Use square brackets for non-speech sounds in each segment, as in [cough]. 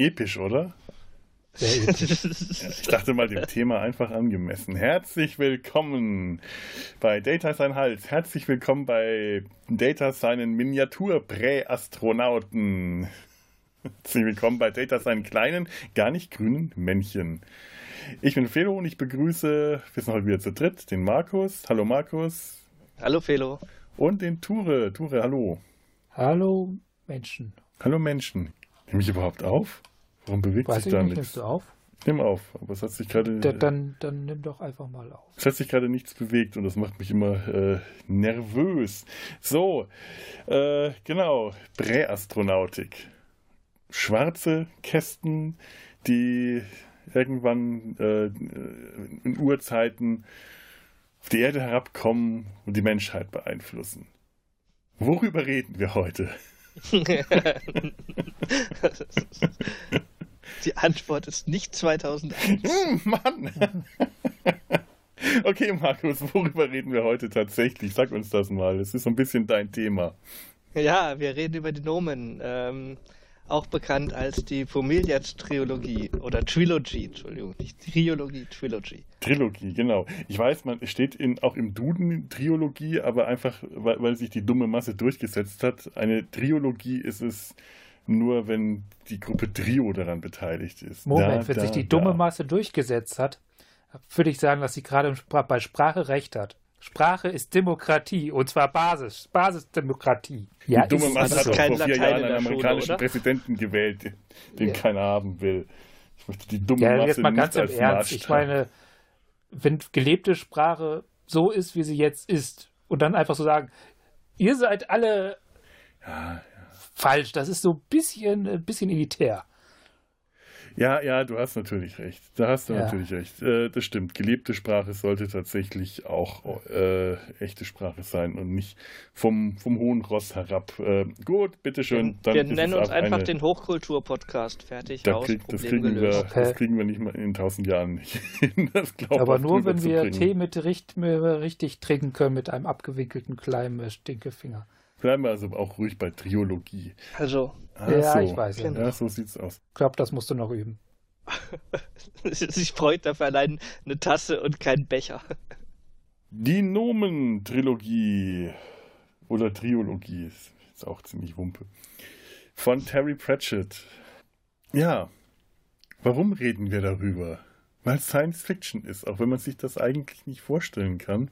Episch, oder? Sehr episch. Ich dachte mal dem Thema einfach angemessen. Herzlich willkommen bei Data sein Hals. Herzlich willkommen bei Data seinen Miniatur-Präastronauten. Herzlich willkommen bei Data seinen kleinen, gar nicht grünen Männchen. Ich bin Felo und ich begrüße, wir sind heute wieder zu dritt, den Markus. Hallo Markus. Hallo Felo. Und den Ture. Ture, hallo. Hallo Menschen. Hallo Menschen. Nehme ich überhaupt auf? Warum bewegt Weiß sich ich da nicht, nichts? nimmst du auf? Nehme auf, aber es hat sich gerade. Da, dann, dann nimm doch einfach mal auf. Es hat sich gerade nichts bewegt und das macht mich immer äh, nervös. So, äh, genau, Präastronautik. Schwarze Kästen, die irgendwann äh, in Urzeiten auf die Erde herabkommen und die Menschheit beeinflussen. Worüber reden wir heute? [laughs] Die Antwort ist nicht 2001. Hm, Mann! [laughs] Okay, Markus, worüber reden wir heute tatsächlich? Sag uns das mal. Es ist so ein bisschen dein Thema. Ja, wir reden über die Nomen. Ähm, auch bekannt als die Familiat-Trilogie oder Trilogy, Entschuldigung, nicht Triologie, Trilogy. Trilogie, genau. Ich weiß, man steht in, auch im Duden Triologie, aber einfach, weil, weil sich die dumme Masse durchgesetzt hat. Eine Triologie ist es nur, wenn die Gruppe Trio daran beteiligt ist. Moment, Da, wenn da, sich die dumme da. Masse durchgesetzt hat, würde ich sagen, dass sie gerade bei Sprache recht hat. Sprache ist Demokratie und zwar Basis, Basisdemokratie. Ja, die dumme ist Masse hat so. vor vier Latein Jahren in einen Schule, amerikanischen oder? Präsidenten gewählt, den, Ja. keiner haben will. Ich möchte die dumme Ja, Masse jetzt mal ganz nicht im als Ernst. Ich meine, wenn gelebte Sprache so ist, wie sie jetzt ist, und dann einfach so sagen, ihr seid alle Ja, falsch, das ist so ein bisschen, ein bisschen elitär. Ja, ja, du hast natürlich recht. Da hast du Ja. natürlich recht. Äh, das stimmt. Gelebte Sprache sollte tatsächlich auch äh, echte Sprache sein und nicht vom, vom hohen Ross herab. Äh, gut, bitteschön. wir Dann ist nennen es uns einfach eine, den Hochkultur-Podcast. Fertig, da aus, krieg, das, kriegen wir, Okay. das kriegen wir nicht mal in tausend Jahren nicht [laughs] hin. Aber nur, wenn wir. Tee mit richt, mit richtig trinken können mit einem abgewinkelten kleinen äh, Stinkefinger. Bleiben wir also auch ruhig bei Triologie. Also, Ah, Ja, so. ich weiß ja. Ja, so sieht's aus. Ich glaube, das musst du noch üben. [laughs] sich freut dafür allein eine Tasse und kein Becher. Die Nomen-Trilogie oder Triologie ist jetzt auch ziemlich Wumpe. Von Terry Pratchett. Ja, warum reden wir darüber? Weil es Science Fiction ist, auch wenn man sich das eigentlich nicht vorstellen kann.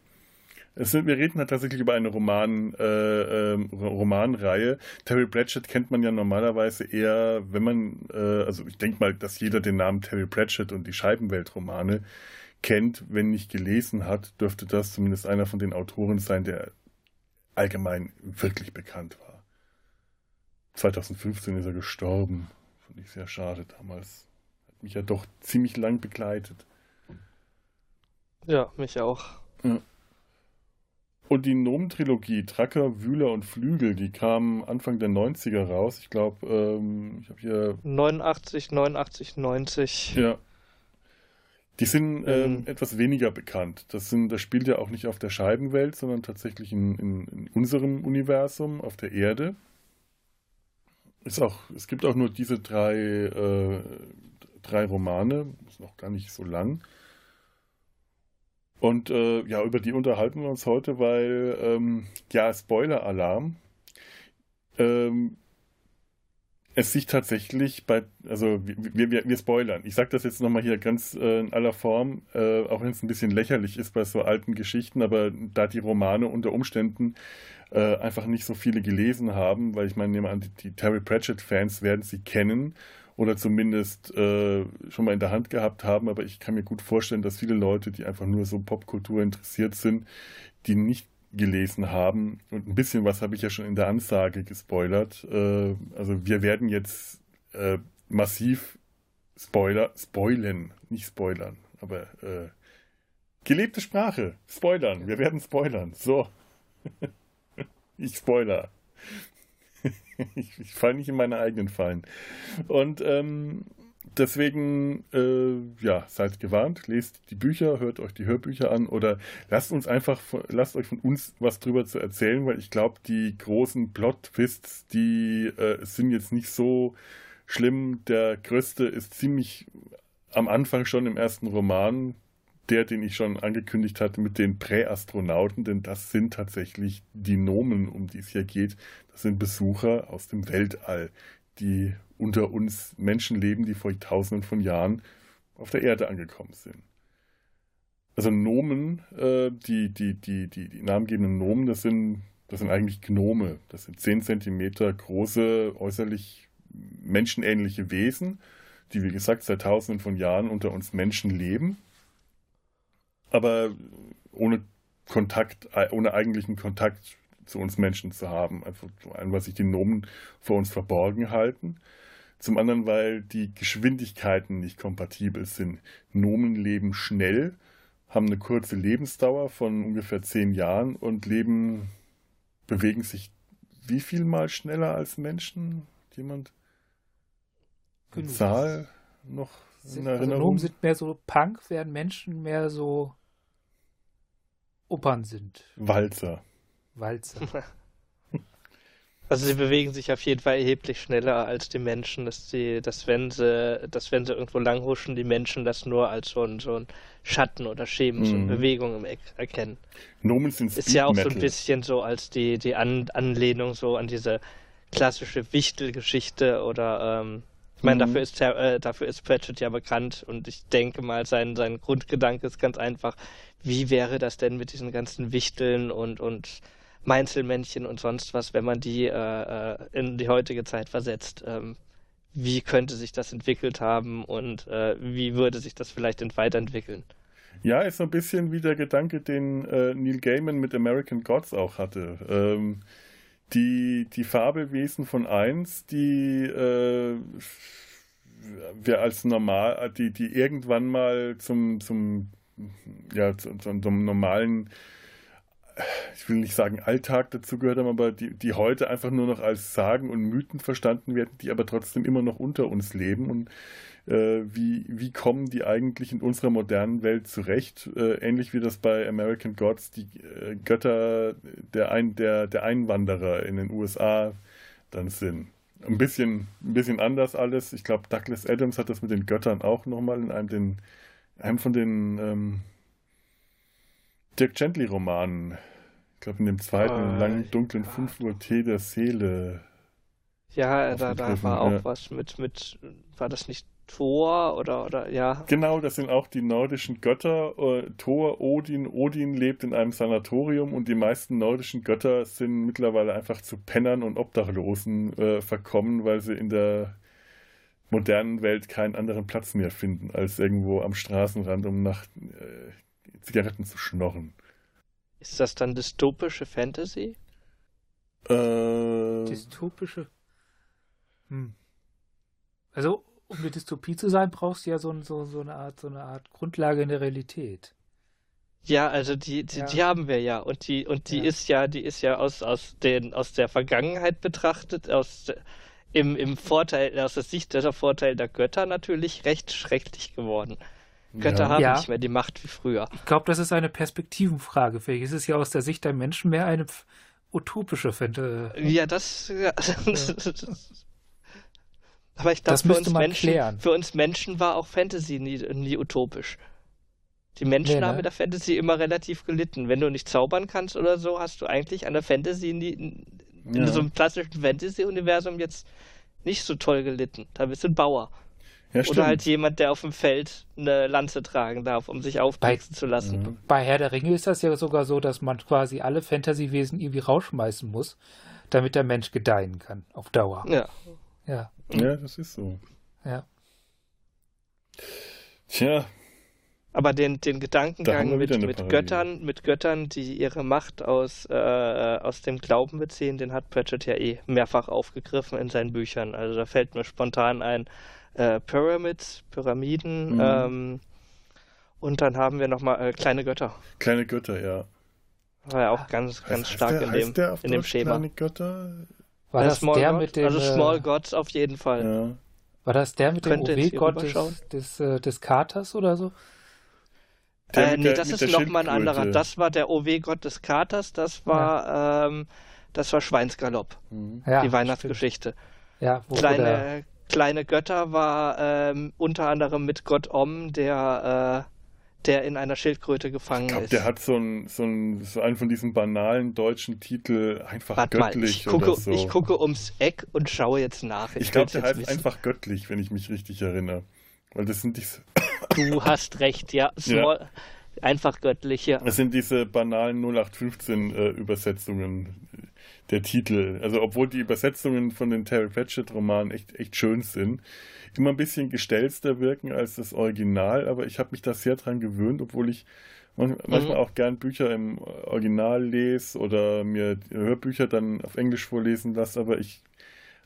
Sind, wir reden halt tatsächlich über eine Roman, äh, ähm, Romanreihe. Terry Pratchett kennt man ja normalerweise eher, wenn man, äh, also ich denke mal, dass jeder den Namen Terry Pratchett und die Scheibenweltromane kennt, wenn nicht gelesen hat, dürfte das zumindest einer von den Autoren sein, der allgemein wirklich bekannt war. 2015 ist er gestorben. Fand ich sehr schade damals. Hat mich ja doch ziemlich lang begleitet. Ja, mich auch. Und die Nomen-Trilogie, Tracker, Wühler und Flügel, die kam Anfang der 90er raus. Ich glaube, ähm, ich habe hier 89, 89, 90. Ja. Die sind ähm, Mhm. etwas weniger bekannt. Das, sind, das spielt ja auch nicht auf der Scheibenwelt, sondern tatsächlich in, in, in unserem Universum, auf der Erde. Ist auch, es gibt auch nur diese drei, äh, drei Romane, ist noch gar nicht so lang. Und äh, ja, über die unterhalten wir uns heute, weil, ähm, ja, Spoiler-Alarm. Ähm, es sich tatsächlich bei, also wir, wir, wir spoilern. Ich sage das jetzt nochmal hier ganz äh, in aller Form, äh, auch wenn es ein bisschen lächerlich ist bei so alten Geschichten, aber da die Romane unter Umständen äh, einfach nicht so viele gelesen haben, weil ich meine, die, die Terry Pratchett-Fans werden sie kennen oder zumindest äh, schon mal in der Hand gehabt haben, aber ich kann mir gut vorstellen, dass viele Leute, die einfach nur so Popkultur interessiert sind, die nicht gelesen haben. Und ein bisschen was habe ich ja schon in der Ansage gespoilert. Äh, also wir werden jetzt äh, massiv Spoiler, spoilen, nicht spoilern, aber äh, gelebte Sprache, spoilern. Wir werden spoilern. So. [laughs] ich spoiler. [laughs] ich, ich falle nicht in meine eigenen Fallen. Und ähm, deswegen, äh, ja, seid gewarnt, lest die Bücher, hört euch die Hörbücher an oder lasst uns einfach, lasst euch von uns was drüber zu erzählen, weil ich glaube, die großen Plot-Twists, die äh, sind jetzt nicht so schlimm. Der größte ist ziemlich am Anfang schon im ersten Roman, der, den ich schon angekündigt hatte, mit den Präastronauten, denn das sind tatsächlich die Nomen, um die es hier geht. Das sind Besucher aus dem Weltall, die unter uns Menschen leben, die vor tausenden von Jahren auf der Erde angekommen sind. Also Nomen, äh, die, die, die, die, die namengebenden Nomen, das sind, das sind eigentlich Gnome. Das sind 10 Zentimeter große, äußerlich menschenähnliche Wesen, die, wie gesagt, seit tausenden von Jahren unter uns Menschen leben, aber ohne Kontakt, ohne eigentlichen Kontakt zu uns Menschen zu haben. Einfach zum einen, weil sich die Nomen vor uns verborgen halten. Zum anderen, weil die Geschwindigkeiten nicht kompatibel sind. Nomen leben schnell, haben eine kurze Lebensdauer von ungefähr zehn Jahren und leben, bewegen sich wie viel mal schneller als Menschen? Jemand? Genug. Zahl noch in sind, also Erinnerung? Also Nomen sind mehr so Punk, während Menschen mehr so Opern sind. Walzer. Walzer. [laughs] Also sie bewegen sich auf jeden Fall erheblich schneller als die Menschen, dass die, dass wenn sie, dass wenn sie irgendwo langhuschen, die Menschen das nur als so ein, so ein Schatten oder Schemen, so eine mhm. Bewegung im Eck erkennen. Nomen sind Ist ja auch so ein bisschen so als die, die an Anlehnung so an diese klassische Wichtelgeschichte oder ähm, ich meine, mhm. dafür ist äh, dafür ist Pratchett ja bekannt und ich denke mal, sein, sein Grundgedanke ist ganz einfach, wie wäre das denn mit diesen ganzen Wichteln und, und Meinzelmännchen und sonst was, wenn man die äh, äh, in die heutige Zeit versetzt. Ähm, wie könnte sich das entwickelt haben und äh, wie würde sich das vielleicht weiterentwickeln? Ja, ist so ein bisschen wie der Gedanke, den äh, Neil Gaiman mit American Gods auch hatte. Ähm, die, die Fabelwesen von 1, die äh, wir als normal, die, die irgendwann mal zum, zum, ja, zum, zum normalen ich will nicht sagen Alltag dazu gehört haben, aber die, die heute einfach nur noch als Sagen und Mythen verstanden werden, die aber trotzdem immer noch unter uns leben. Und äh, wie, wie kommen die eigentlich in unserer modernen Welt zurecht? Äh, ähnlich wie das bei American Gods die äh, Götter der, Ein, der, der Einwanderer in den USA dann sind. Ein bisschen, ein bisschen anders alles. Ich glaube, Douglas Adams hat das mit den Göttern auch nochmal in einem, den, einem von den ähm, Dirk Gently-Romanen. Ich glaube, in dem zweiten äh, langen, dunklen ja. 5 Uhr Tee der Seele. Ja, da, da war auch ja. was mit, mit, war das nicht Thor oder, oder, ja? Genau, das sind auch die nordischen Götter. Äh, Thor, Odin. Odin lebt in einem Sanatorium und die meisten nordischen Götter sind mittlerweile einfach zu Pennern und Obdachlosen äh, verkommen, weil sie in der modernen Welt keinen anderen Platz mehr finden, als irgendwo am Straßenrand, um nach äh, Zigaretten zu schnorren. Ist das dann dystopische Fantasy? Äh... Dystopische? Hm. Also, um eine Dystopie zu sein, brauchst du ja so, so, so, eine, Art, so eine Art Grundlage in der Realität. Ja, also die, die, ja. die haben wir ja. Und die, und die ja. ist ja, die ist ja aus, aus, den, aus der Vergangenheit betrachtet, aus im, im Vorteil, aus der Sicht der Vorteil der Götter natürlich recht schrecklich geworden. Götter ja. haben ja. nicht mehr die Macht wie früher. Ich glaube, das ist eine Perspektivenfrage. Vielleicht ist es ja aus der Sicht der Menschen mehr eine utopische Fände. Ja, das. Ja. [laughs] Aber ich glaube, für, uns Menschen, für uns Menschen war auch Fantasy nie, nie utopisch. Die Menschen nee, ne? haben mit der Fantasy immer relativ gelitten. Wenn du nicht zaubern kannst oder so, hast du eigentlich an der Fantasy nie, in ja. so einem klassischen Fantasy-Universum jetzt nicht so toll gelitten. Da bist du ein Bauer. Ja, Oder halt jemand, der auf dem Feld eine Lanze tragen darf, um sich aufblitzen zu lassen. Mhm. Bei Herr der Ringe ist das ja sogar so, dass man quasi alle Fantasy-Wesen irgendwie rausschmeißen muss, damit der Mensch gedeihen kann, auf Dauer. Ja. Ja, ja das ist so. Ja. Tja. Aber den, den Gedankengang mit, mit Göttern, mit Göttern, die ihre Macht aus, äh, aus dem Glauben beziehen, den hat Pratchett ja eh mehrfach aufgegriffen in seinen Büchern. Also da fällt mir spontan ein, äh, Pyramids, Pyramiden. Mhm. Ähm, und dann haben wir nochmal äh, kleine Götter. Kleine Götter, ja. War ja auch ganz, ganz heißt stark der, in dem, der in dem Schema. Kleine Götter? War das Small der God? mit dem. Also Small Gods auf jeden Fall. Ja. War das der mit dem OW-Gott des, des, äh, des Katers oder so? Äh, nee, der, das ist nochmal ein anderer. Das war der OW-Gott des Katers, das war, ja. ähm, das war Schweinsgalopp. Mhm. Ja, die Weihnachtsgeschichte. Ja, wo Kleine, Kleine Götter war ähm, unter anderem mit Gott Om, der, äh, der in einer Schildkröte gefangen ich glaub, ist. Der hat so, ein, so, ein, so einen von diesen banalen deutschen Titel einfach Warte göttlich mal, ich gucke, oder so. Ich gucke ums Eck und schaue jetzt nach. Ich, ich glaube, der heißt wissen. einfach göttlich, wenn ich mich richtig erinnere. Weil das sind diese. Du hast recht, ja. Small, ja. Einfach göttliche. Das sind diese banalen 0815 äh, Übersetzungen der Titel. Also obwohl die Übersetzungen von den Terry Pratchett Romanen echt, echt schön sind, immer ein bisschen gestelzter wirken als das Original, aber ich habe mich da sehr dran gewöhnt, obwohl ich manchmal mhm. auch gern Bücher im Original lese oder mir Hörbücher dann auf Englisch vorlesen lasse, aber ich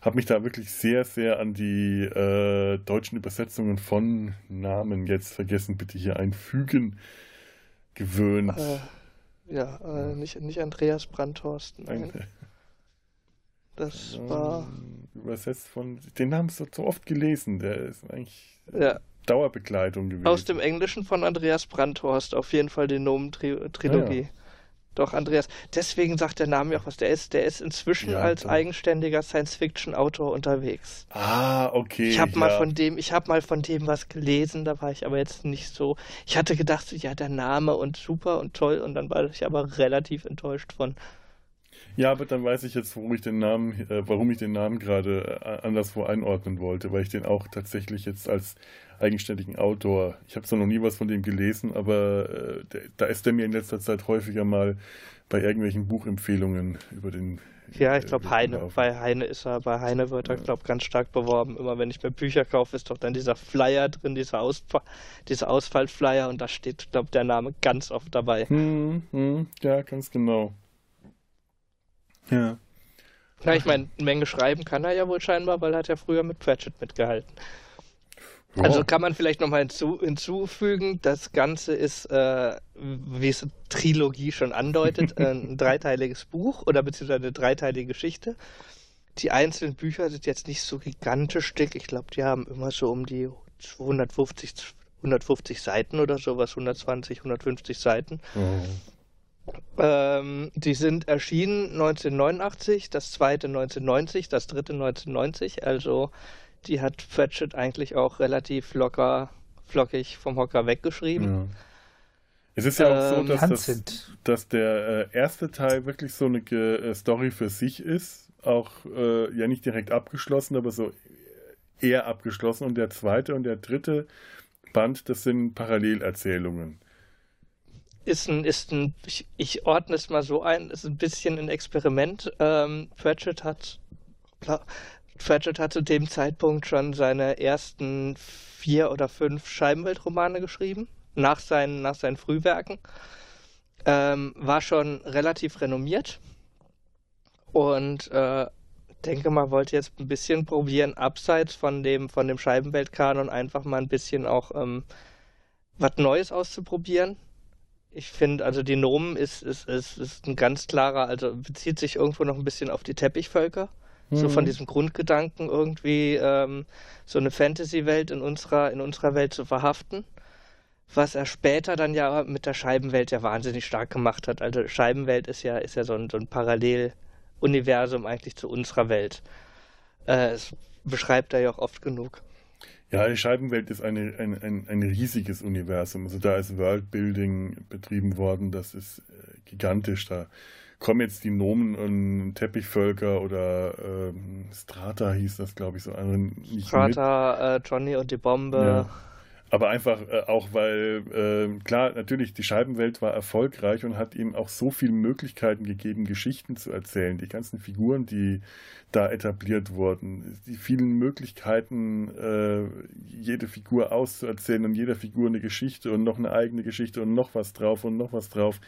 habe mich da wirklich sehr, sehr an die äh, deutschen Übersetzungen von Namen jetzt vergessen, bitte hier einfügen, gewöhnt. Äh, ja, äh, nicht, nicht Andreas Brandhorst. Nein. Das war. Übersetzt von. Den haben sie so oft gelesen. Der ist eigentlich ja. Dauerbegleitung gewesen. Aus dem Englischen von Andreas Brandhorst. Auf jeden Fall die Nomen-Trilogie. Ah, ja. Doch, Andreas. Deswegen sagt der Name auch was. Der ist, der ist inzwischen ja, als eigenständiger Science-Fiction-Autor unterwegs. Ah, okay. Ich habe ja. mal von dem, ich habe mal von dem was gelesen. Da war ich aber jetzt nicht so. Ich hatte gedacht, ja, der Name und super und toll. Und dann war ich aber relativ enttäuscht von. Ja, aber dann weiß ich jetzt, warum ich den Namen, äh, warum ich den Namen gerade äh, anderswo einordnen wollte, weil ich den auch tatsächlich jetzt als eigenständigen Autor, ich habe zwar noch nie was von dem gelesen, aber äh, der, da ist er mir in letzter Zeit häufiger mal bei irgendwelchen Buchempfehlungen über den ja, ich glaube Heine. Bei Heine ist er, bei Heine wird er, glaube ganz stark beworben. Immer wenn ich mir Bücher kaufe, ist doch dann dieser Flyer drin, dieser, Ausfall, dieser Ausfallflyer und da steht, glaube der Name ganz oft dabei. Hm, hm, ja, ganz genau. Ja. Na, ich meine, eine Menge schreiben kann er ja wohl scheinbar, weil er hat ja früher mit Pratchett mitgehalten. Ja. Also kann man vielleicht nochmal hinzu, hinzufügen, das Ganze ist, äh, wie es Trilogie schon andeutet, [laughs] ein dreiteiliges Buch oder beziehungsweise eine dreiteilige Geschichte. Die einzelnen Bücher sind jetzt nicht so gigantisch dick. Ich glaube, die haben immer so um die 250, 150 Seiten oder sowas, 120, 150 Seiten. Mhm. Ähm, die sind erschienen 1989, das zweite 1990, das dritte 1990. Also die hat Pratchett eigentlich auch relativ locker, flockig vom Hocker weggeschrieben. Ja. Es ist ja auch ähm, so, dass, das, dass der äh, erste Teil wirklich so eine äh, Story für sich ist. Auch äh, ja nicht direkt abgeschlossen, aber so eher abgeschlossen. Und der zweite und der dritte Band, das sind Parallelerzählungen ist ein, ist ein ich, ich, ordne es mal so ein, ist ein bisschen ein Experiment. Ähm, Pratchett hat Pratchett hat zu dem Zeitpunkt schon seine ersten vier oder fünf Scheibenweltromane geschrieben, nach seinen, nach seinen Frühwerken. Ähm, war schon relativ renommiert und äh, denke mal, wollte jetzt ein bisschen probieren, abseits von dem, von dem Scheibenweltkanon einfach mal ein bisschen auch ähm, was Neues auszuprobieren ich finde, also die Nomen ist, ist, ist, ist ein ganz klarer, also bezieht sich irgendwo noch ein bisschen auf die Teppichvölker. Mhm. So von mhm. diesem Grundgedanken irgendwie ähm, so eine Fantasy-Welt in unserer, in unserer Welt zu verhaften. Was er später dann ja mit der Scheibenwelt ja wahnsinnig stark gemacht hat. Also Scheibenwelt ist ja, ist ja so ein, so ein Paralleluniversum eigentlich zu unserer Welt. Äh, es beschreibt er ja auch oft genug. Ja, die Scheibenwelt ist eine, ein, ein, ein riesiges Universum. Also da ist Worldbuilding betrieben worden, das ist äh, gigantisch. Da kommen jetzt die Nomen und Teppichvölker oder ähm, Strata hieß das, glaube ich, so. Also Strata, äh, Johnny und die Bombe. Ja. Aber einfach äh, auch, weil, äh, klar, natürlich, die Scheibenwelt war erfolgreich und hat ihm auch so viele Möglichkeiten gegeben, Geschichten zu erzählen. Die ganzen Figuren, die da etabliert wurden, die vielen Möglichkeiten, äh, jede Figur auszuerzählen und jeder Figur eine Geschichte und noch eine eigene Geschichte und noch was drauf und noch was drauf.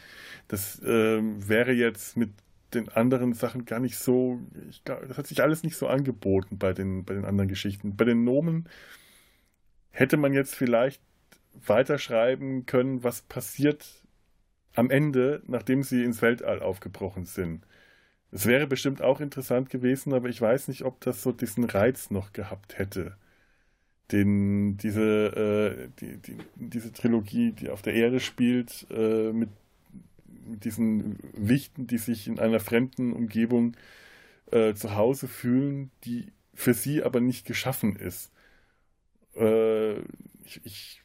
Das ähm, wäre jetzt mit den anderen Sachen gar nicht so, ich glaube, das hat sich alles nicht so angeboten bei den, bei den anderen Geschichten. Bei den Nomen hätte man jetzt vielleicht weiterschreiben können, was passiert am Ende, nachdem sie ins Weltall aufgebrochen sind. Es wäre bestimmt auch interessant gewesen, aber ich weiß nicht, ob das so diesen Reiz noch gehabt hätte. Den diese, äh, die, die, diese Trilogie, die auf der Erde spielt, äh, mit, diesen Wichten, die sich in einer fremden Umgebung äh, zu Hause fühlen, die für sie aber nicht geschaffen ist. Äh, ich, ich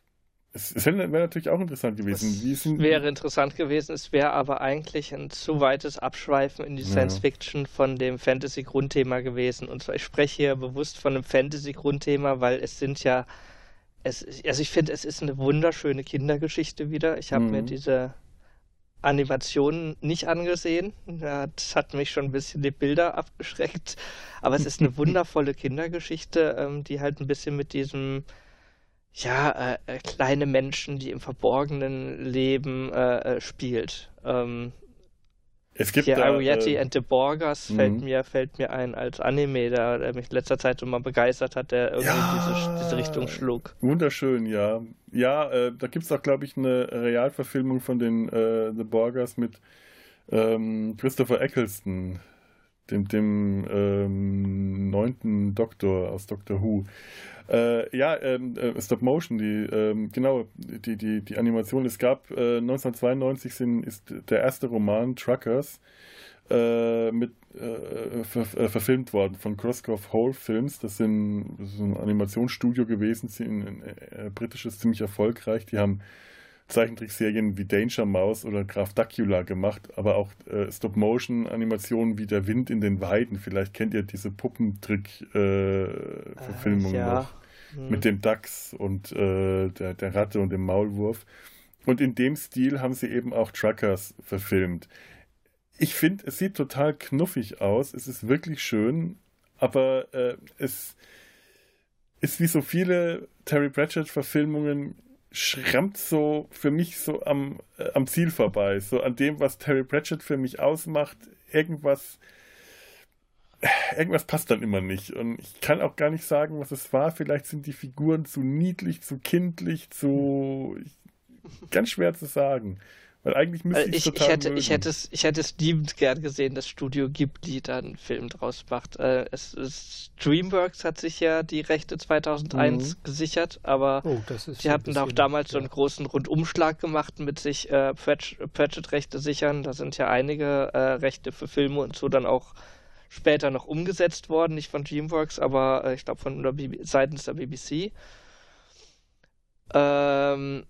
es, es wäre natürlich auch interessant gewesen. Es wäre interessant gewesen, es wäre aber eigentlich ein zu weites Abschweifen in die Science Fiction von dem Fantasy-Grundthema gewesen. Und zwar, ich spreche hier bewusst von einem Fantasy-Grundthema, weil es sind ja, es, also ich finde, es ist eine wunderschöne Kindergeschichte wieder. Ich habe mhm. mir diese Animationen nicht angesehen. Das hat mich schon ein bisschen die Bilder [laughs] abgeschreckt. Aber es ist eine [laughs] wundervolle Kindergeschichte, ähm, die halt ein bisschen mit diesem ja, äh, äh, kleine Menschen, die im Verborgenen leben, äh, äh, spielt. Ähm, es gibt hier da, Ariety äh, and the Borgers fällt mhm. mir, fällt mir ein als Anime, der, der mich in letzter Zeit immer begeistert hat, der irgendwie ja, diese, diese, Richtung schlug. Wunderschön, ja. Ja, äh, da gibt es auch, glaube ich, eine Realverfilmung von den äh, The Borgers mit ähm, Christopher Eccleston, dem, dem ähm, neunten Doktor aus Doctor Who. Äh, ja, ähm, äh, Stop Motion, die, ähm, genau, die, die, die Animation. Es gab äh, 1992 sind, ist der erste Roman Truckers äh, mit äh, ver, äh, verfilmt worden von Crosscroft Hole Films. Das sind so ein Animationsstudio gewesen, ein britisches, ziemlich erfolgreich. Die haben Zeichentrickserien wie Danger Mouse oder Graf Dacula gemacht, aber auch äh, Stop-Motion-Animationen wie Der Wind in den Weiden. Vielleicht kennt ihr diese Puppentrick-Verfilmung äh, ja. noch. Mhm. Mit dem Dachs und äh, der, der Ratte und dem Maulwurf. Und in dem Stil haben sie eben auch Truckers verfilmt. Ich finde, es sieht total knuffig aus. Es ist wirklich schön, aber äh, es ist wie so viele Terry Pratchett-Verfilmungen schrammt so für mich so am, äh, am Ziel vorbei. So an dem, was Terry Pratchett für mich ausmacht. Irgendwas irgendwas passt dann immer nicht. Und ich kann auch gar nicht sagen, was es war. Vielleicht sind die Figuren zu niedlich, zu kindlich, zu. ganz schwer zu sagen. Weil eigentlich müsste äh, ich, ich, ich hätte, mögen. ich hätte es, ich hätte es liebend gern gesehen, das Studio gibt, die da einen Film draus macht. Äh, es, es, DreamWorks hat sich ja die Rechte 2001 mhm. gesichert, aber oh, die hatten da auch damals ja. so einen großen Rundumschlag gemacht mit sich äh, Pratchett-Rechte sichern. Da sind ja einige äh, Rechte für Filme und so dann auch später noch umgesetzt worden, nicht von DreamWorks, aber äh, ich glaube von der seitens der BBC. Ähm,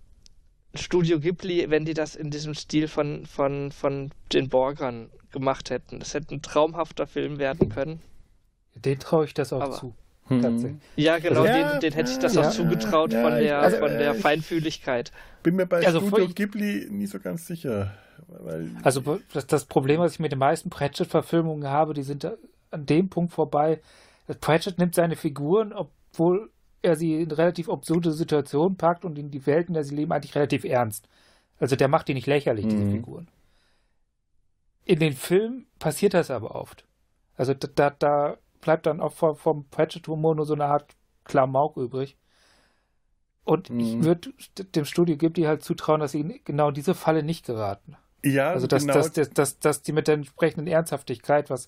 Studio Ghibli, wenn die das in diesem Stil von, von, von den Borgern gemacht hätten, das hätte ein traumhafter Film werden können. Den traue ich das auch aber, zu. Hm. Ja, genau, ja, den, den, hätte ich das ja, auch zugetraut ja, von, der, also, von der Feinfühligkeit. Bin mir bei also, Studio Ghibli nie so ganz sicher. also das, das, Problem, was ich mit den meisten Pratchett-Verfilmungen habe, die sind an dem Punkt vorbei. Pratchett nimmt seine Figuren, obwohl er sie in relativ absurde Situationen packt und in die Welt, in der sie leben, eigentlich relativ ernst. Also der macht die nicht lächerlich, diese mhm. Figuren. In den Filmen passiert das aber oft. Also da, da, da bleibt dann auch vom, vom Pratchett-Humor nur so eine Art Klamauk übrig. Und mhm. ich würde dem Studio Ghibli halt zutrauen, dass sie genau diese Falle nicht geraten. Ja, also dass, genau. dass, dass, dass, dass die mit der entsprechenden Ernsthaftigkeit, was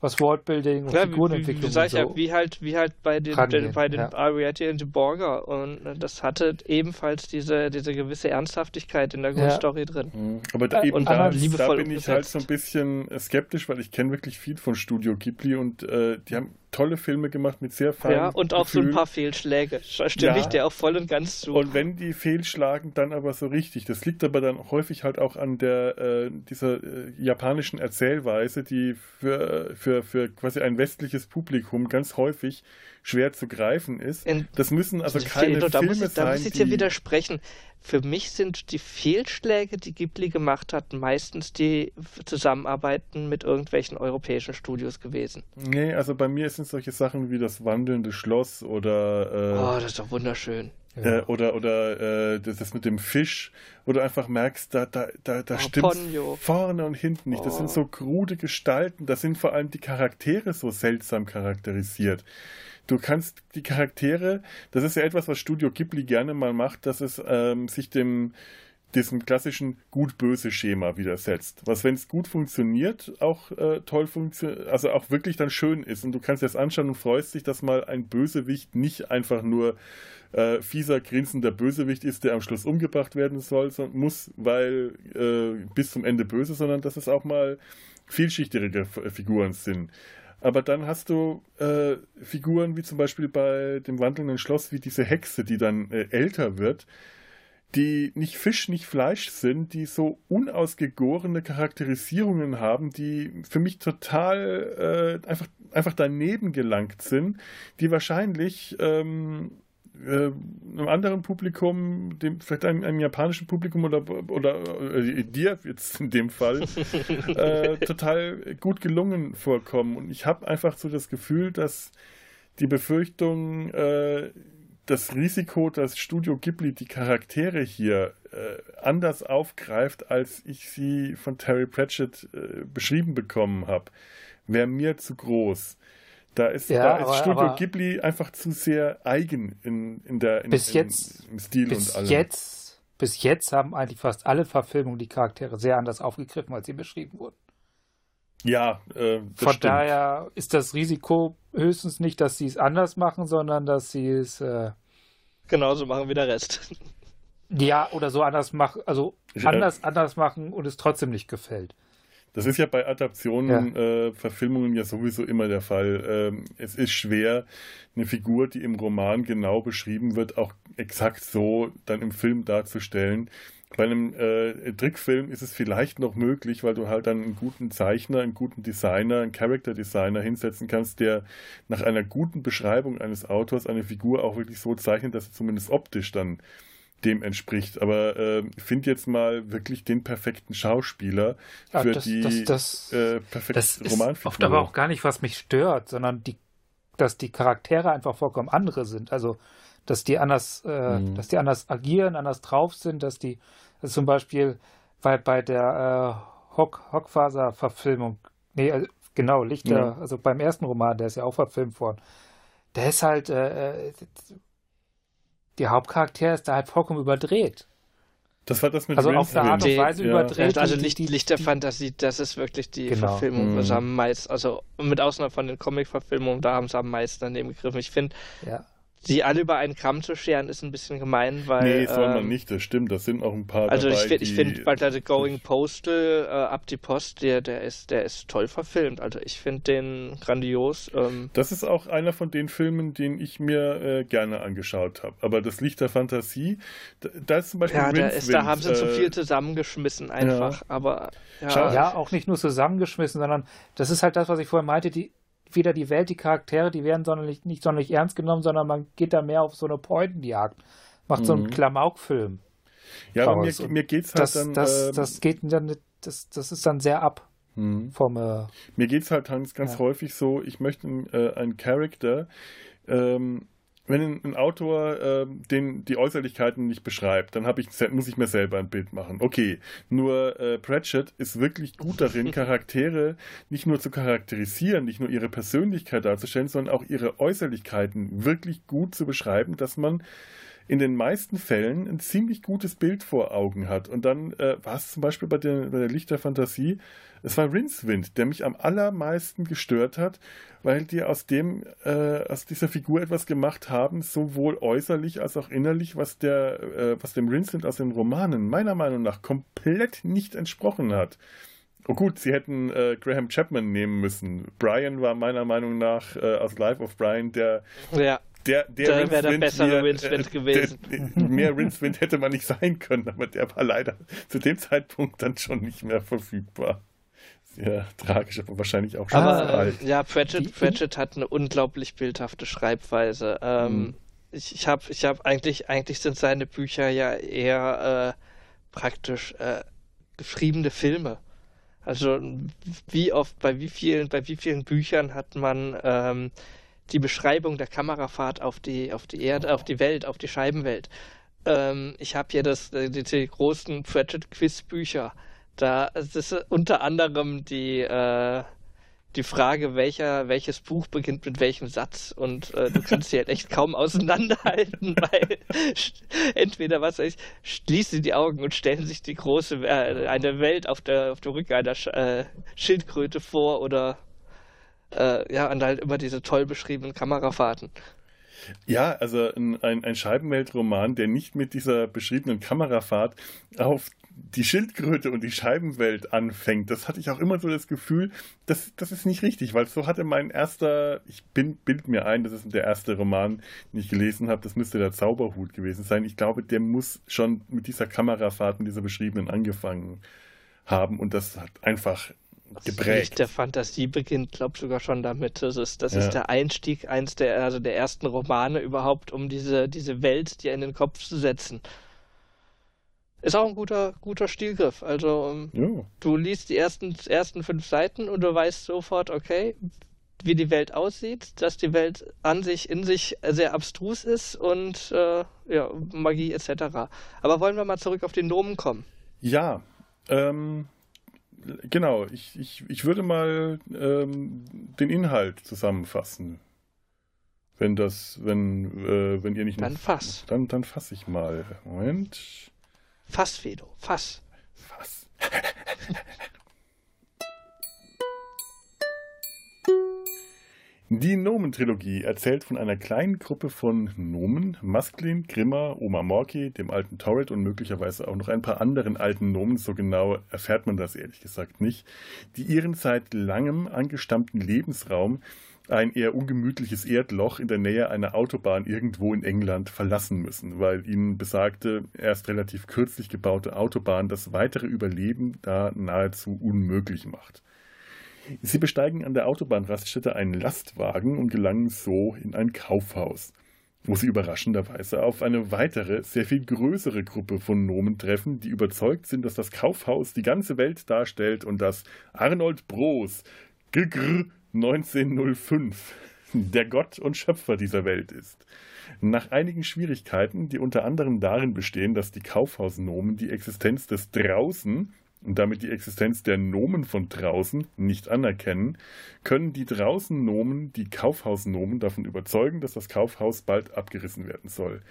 was Worldbuilding und ja, Figurenentwicklung wie, wie, wie, so wie halt wie halt bei den rangehen, bei den ja. Ariety und Borger und das hatte ebenfalls diese diese gewisse Ernsthaftigkeit in der Grundstory ja. drin. Mhm. Aber da, eben da, da bin ich halt so ein bisschen skeptisch, weil ich kenne wirklich viel von Studio Ghibli und äh, die haben tolle Filme gemacht mit sehr feinen Ja, und auch Gefühl. so ein paar Fehlschläge. Stimme ja. ich dir auch voll und ganz zu. Und wenn die fehlschlagen, dann aber so richtig. Das liegt aber dann häufig halt auch an der äh, dieser äh, japanischen Erzählweise, die für, für, für quasi ein westliches Publikum ganz häufig schwer zu greifen ist. In, das müssen also keine da Filme muss ich, sein. Da muss ich dir widersprechen. Für mich sind die Fehlschläge, die Ghibli gemacht hat, meistens die Zusammenarbeiten mit irgendwelchen europäischen Studios gewesen. Nee, also bei mir sind solche Sachen wie das wandelnde Schloss oder. Äh, oh, das ist doch wunderschön. Äh, oder oder äh, das mit dem Fisch, wo du einfach merkst, da, da, da, da oh, stimmt vorne und hinten nicht. Das oh. sind so krude Gestalten, da sind vor allem die Charaktere so seltsam charakterisiert du kannst die Charaktere, das ist ja etwas, was Studio Ghibli gerne mal macht, dass es ähm, sich dem diesem klassischen Gut-Böse-Schema widersetzt. Was, wenn es gut funktioniert, auch äh, toll funktioniert, also auch wirklich dann schön ist. Und du kannst dir das anschauen und freust dich, dass mal ein Bösewicht nicht einfach nur äh, fieser, grinsender Bösewicht ist, der am Schluss umgebracht werden soll, muss, weil äh, bis zum Ende böse, sondern dass es auch mal vielschichtige Figuren sind. Aber dann hast du äh, Figuren wie zum Beispiel bei dem wandelnden Schloss, wie diese Hexe, die dann äh, älter wird, die nicht Fisch, nicht Fleisch sind, die so unausgegorene Charakterisierungen haben, die für mich total äh, einfach, einfach daneben gelangt sind, die wahrscheinlich ähm, äh, einem anderen Publikum, dem, vielleicht einem, einem, japanischen Publikum oder, oder äh, dir jetzt in dem Fall, [laughs] äh, total gut gelungen vorkommen. Und ich habe einfach so das Gefühl, dass die Befürchtung, äh, das Risiko, dass Studio Ghibli die Charaktere hier äh, anders aufgreift, als ich sie von Terry Pratchett äh, beschrieben bekommen habe, wäre mir zu groß. Da ist, ja, da ist aber, Studio aber Ghibli einfach zu sehr eigen in, in der, in, bis jetzt, im Stil bis und allem. Jetzt, bis jetzt haben eigentlich fast alle Verfilmungen die Charaktere sehr anders aufgegriffen, als sie beschrieben wurden. Ja, äh, Von stimmt. daher ist das Risiko höchstens nicht, dass sie es anders machen, sondern dass sie es äh, genauso machen wie der Rest. Ja, oder so anders machen, also anders, anders machen und es trotzdem nicht gefällt. Das ist ja bei Adaptionen, ja. Äh, Verfilmungen ja sowieso immer der Fall. Ähm, es ist schwer, eine Figur, die im Roman genau beschrieben wird, auch exakt so dann im Film darzustellen. Bei einem äh, Trickfilm ist es vielleicht noch möglich, weil du halt dann einen guten Zeichner, einen guten Designer, einen Character Designer hinsetzen kannst, der nach einer guten Beschreibung eines Autors eine Figur auch wirklich so zeichnet, dass sie zumindest optisch dann dem entspricht. Aber äh, find jetzt mal wirklich den perfekten Schauspieler für ja, das, die das, das, äh, perfekte das Romanfigur. Oft aber auch gar nicht, was mich stört, sondern die, dass die Charaktere einfach vollkommen andere sind. Also dass die anders, äh, mhm. dass die anders agieren, anders drauf sind, dass die also zum Beispiel bei, bei der äh, Hock, Hockfaser-Verfilmung, nee, äh, genau, Lichter, ja. also beim ersten Roman, der ist ja auch verfilmt worden, der ist halt, äh, äh der Hauptcharakter ist da halt vollkommen überdreht. Das war das mit Also auf eine Art und Weise ja. überdreht. Also Licht, Licht der Fantasie, das ist wirklich die genau. Verfilmung, mhm. was am meisten, also mit Ausnahme von den Comic-Verfilmungen, da haben sie am meisten daneben gegriffen. Ich finde, ja. Sie alle über einen Kamm zu scheren, ist ein bisschen gemein, weil. Nee, soll ähm, man nicht, das stimmt. Das sind auch ein paar. Also dabei, ich, finde, find, bald also Going Postal, äh, Ab die Post, der, der, ist, der ist toll verfilmt. Also ich finde den grandios. Ähm. Das ist auch einer von den Filmen, den ich mir äh, gerne angeschaut habe. Aber das Licht der Fantasie, da, da ist zum Beispiel. Ja, da, ist, da haben sie äh, zu viel zusammengeschmissen einfach. Ja. Aber. Ja. ja, auch nicht nur zusammengeschmissen, sondern das ist halt das, was ich vorher meinte, die weder die Welt, die Charaktere, die werden sonderlich, nicht sonderlich ernst genommen, sondern man geht da mehr auf so eine Pointenjagd. Macht mhm. so einen mhm. Klamaukfilm. Ja, aber mir, mir es halt das, dann. Das, ähm, das geht dann, das, das ist dann sehr ab. Mhm. Vom, äh, mir geht es halt ganz, ganz ja. häufig so, ich möchte äh, einen Charakter, ähm, wenn ein Autor äh, den, die Äußerlichkeiten nicht beschreibt, dann ich, muss ich mir selber ein Bild machen. Okay, nur äh, Pratchett ist wirklich gut darin, [laughs] Charaktere nicht nur zu charakterisieren, nicht nur ihre Persönlichkeit darzustellen, sondern auch ihre Äußerlichkeiten wirklich gut zu beschreiben, dass man in den meisten Fällen ein ziemlich gutes Bild vor Augen hat. Und dann äh, war es zum Beispiel bei der, bei der Lichterfantasie, es war Rincewind, der mich am allermeisten gestört hat, weil die aus dem, äh, aus dieser Figur etwas gemacht haben, sowohl äußerlich als auch innerlich, was der, äh, was dem Rincewind aus den Romanen meiner Meinung nach komplett nicht entsprochen hat. Oh gut, sie hätten äh, Graham Chapman nehmen müssen. Brian war meiner Meinung nach äh, aus Life of Brian der, ja der, der wäre der bessere Rincewind äh, gewesen. Der, mehr Rincewind hätte man nicht sein können, aber der war leider zu dem Zeitpunkt dann schon nicht mehr verfügbar. Sehr tragisch, aber wahrscheinlich auch schon aber, alt. Ja, Pratchett, Pratchett hat eine unglaublich bildhafte Schreibweise. Ähm, mhm. Ich, ich habe ich hab eigentlich, eigentlich sind seine Bücher ja eher äh, praktisch äh, geschriebene Filme. Also wie oft, bei wie vielen, bei wie vielen Büchern hat man ähm, die Beschreibung der Kamerafahrt auf die, auf die Erde, auf die Welt, auf die Scheibenwelt. Ähm, ich habe hier das, äh, die, die großen Pratchett-Quiz-Bücher. Da ist es unter anderem die, äh, die Frage, welcher, welches Buch beginnt mit welchem Satz und äh, du kannst sie halt echt kaum auseinanderhalten, [laughs] weil [laughs] entweder was ich, schließen sie die Augen und stellen sich die große äh, eine Welt auf der auf der Rücke einer Sch äh, Schildkröte vor oder äh, ja, und halt immer diese toll beschriebenen Kamerafahrten. Ja, also ein, ein Scheibenweltroman, der nicht mit dieser beschriebenen Kamerafahrt auf die Schildkröte und die Scheibenwelt anfängt, das hatte ich auch immer so das Gefühl, das, das ist nicht richtig, weil so hatte mein erster, ich bin, bild mir ein, das ist der erste Roman, den ich gelesen habe, das müsste der Zauberhut gewesen sein. Ich glaube, der muss schon mit dieser Kamerafahrt, mit dieser beschriebenen angefangen haben und das hat einfach geprägt. Der Fantasie beginnt, glaube ich, sogar schon damit. Das ist, das ja. ist der Einstieg, eins der, also der ersten Romane überhaupt, um diese, diese Welt dir in den Kopf zu setzen. Ist auch ein guter, guter Stilgriff. Also ähm, ja. du liest die ersten, ersten fünf Seiten und du weißt sofort, okay, wie die Welt aussieht, dass die Welt an sich, in sich sehr abstrus ist und äh, ja, Magie etc. Aber wollen wir mal zurück auf den Nomen kommen? Ja, ähm, genau. Ich, ich, ich würde mal ähm, den Inhalt zusammenfassen. Wenn das, wenn, äh, wenn ihr nicht Dann fass. Dann, dann fasse ich mal. Moment. Fass, Fedo, fass. Fass. [laughs] Die Nomen-Trilogie erzählt von einer kleinen Gruppe von Nomen, Masklin, Grimmer, Oma Morki, dem alten Torret und möglicherweise auch noch ein paar anderen alten Nomen, so genau erfährt man das ehrlich gesagt nicht, die ihren seit langem angestammten Lebensraum, ein eher ungemütliches Erdloch in der Nähe einer Autobahn irgendwo in England verlassen müssen, weil ihnen besagte, erst relativ kürzlich gebaute Autobahn das weitere Überleben da nahezu unmöglich macht. Sie besteigen an der Autobahnraststätte einen Lastwagen und gelangen so in ein Kaufhaus, wo sie überraschenderweise auf eine weitere, sehr viel größere Gruppe von Nomen treffen, die überzeugt sind, dass das Kaufhaus die ganze Welt darstellt und dass Arnold Bros. Ggr 1905 der Gott und Schöpfer dieser Welt ist. Nach einigen Schwierigkeiten, die unter anderem darin bestehen, dass die Kaufhausnomen die Existenz des Draußen und damit die Existenz der Nomen von draußen nicht anerkennen, können die draußen Nomen die Kaufhausnomen davon überzeugen, dass das Kaufhaus bald abgerissen werden soll.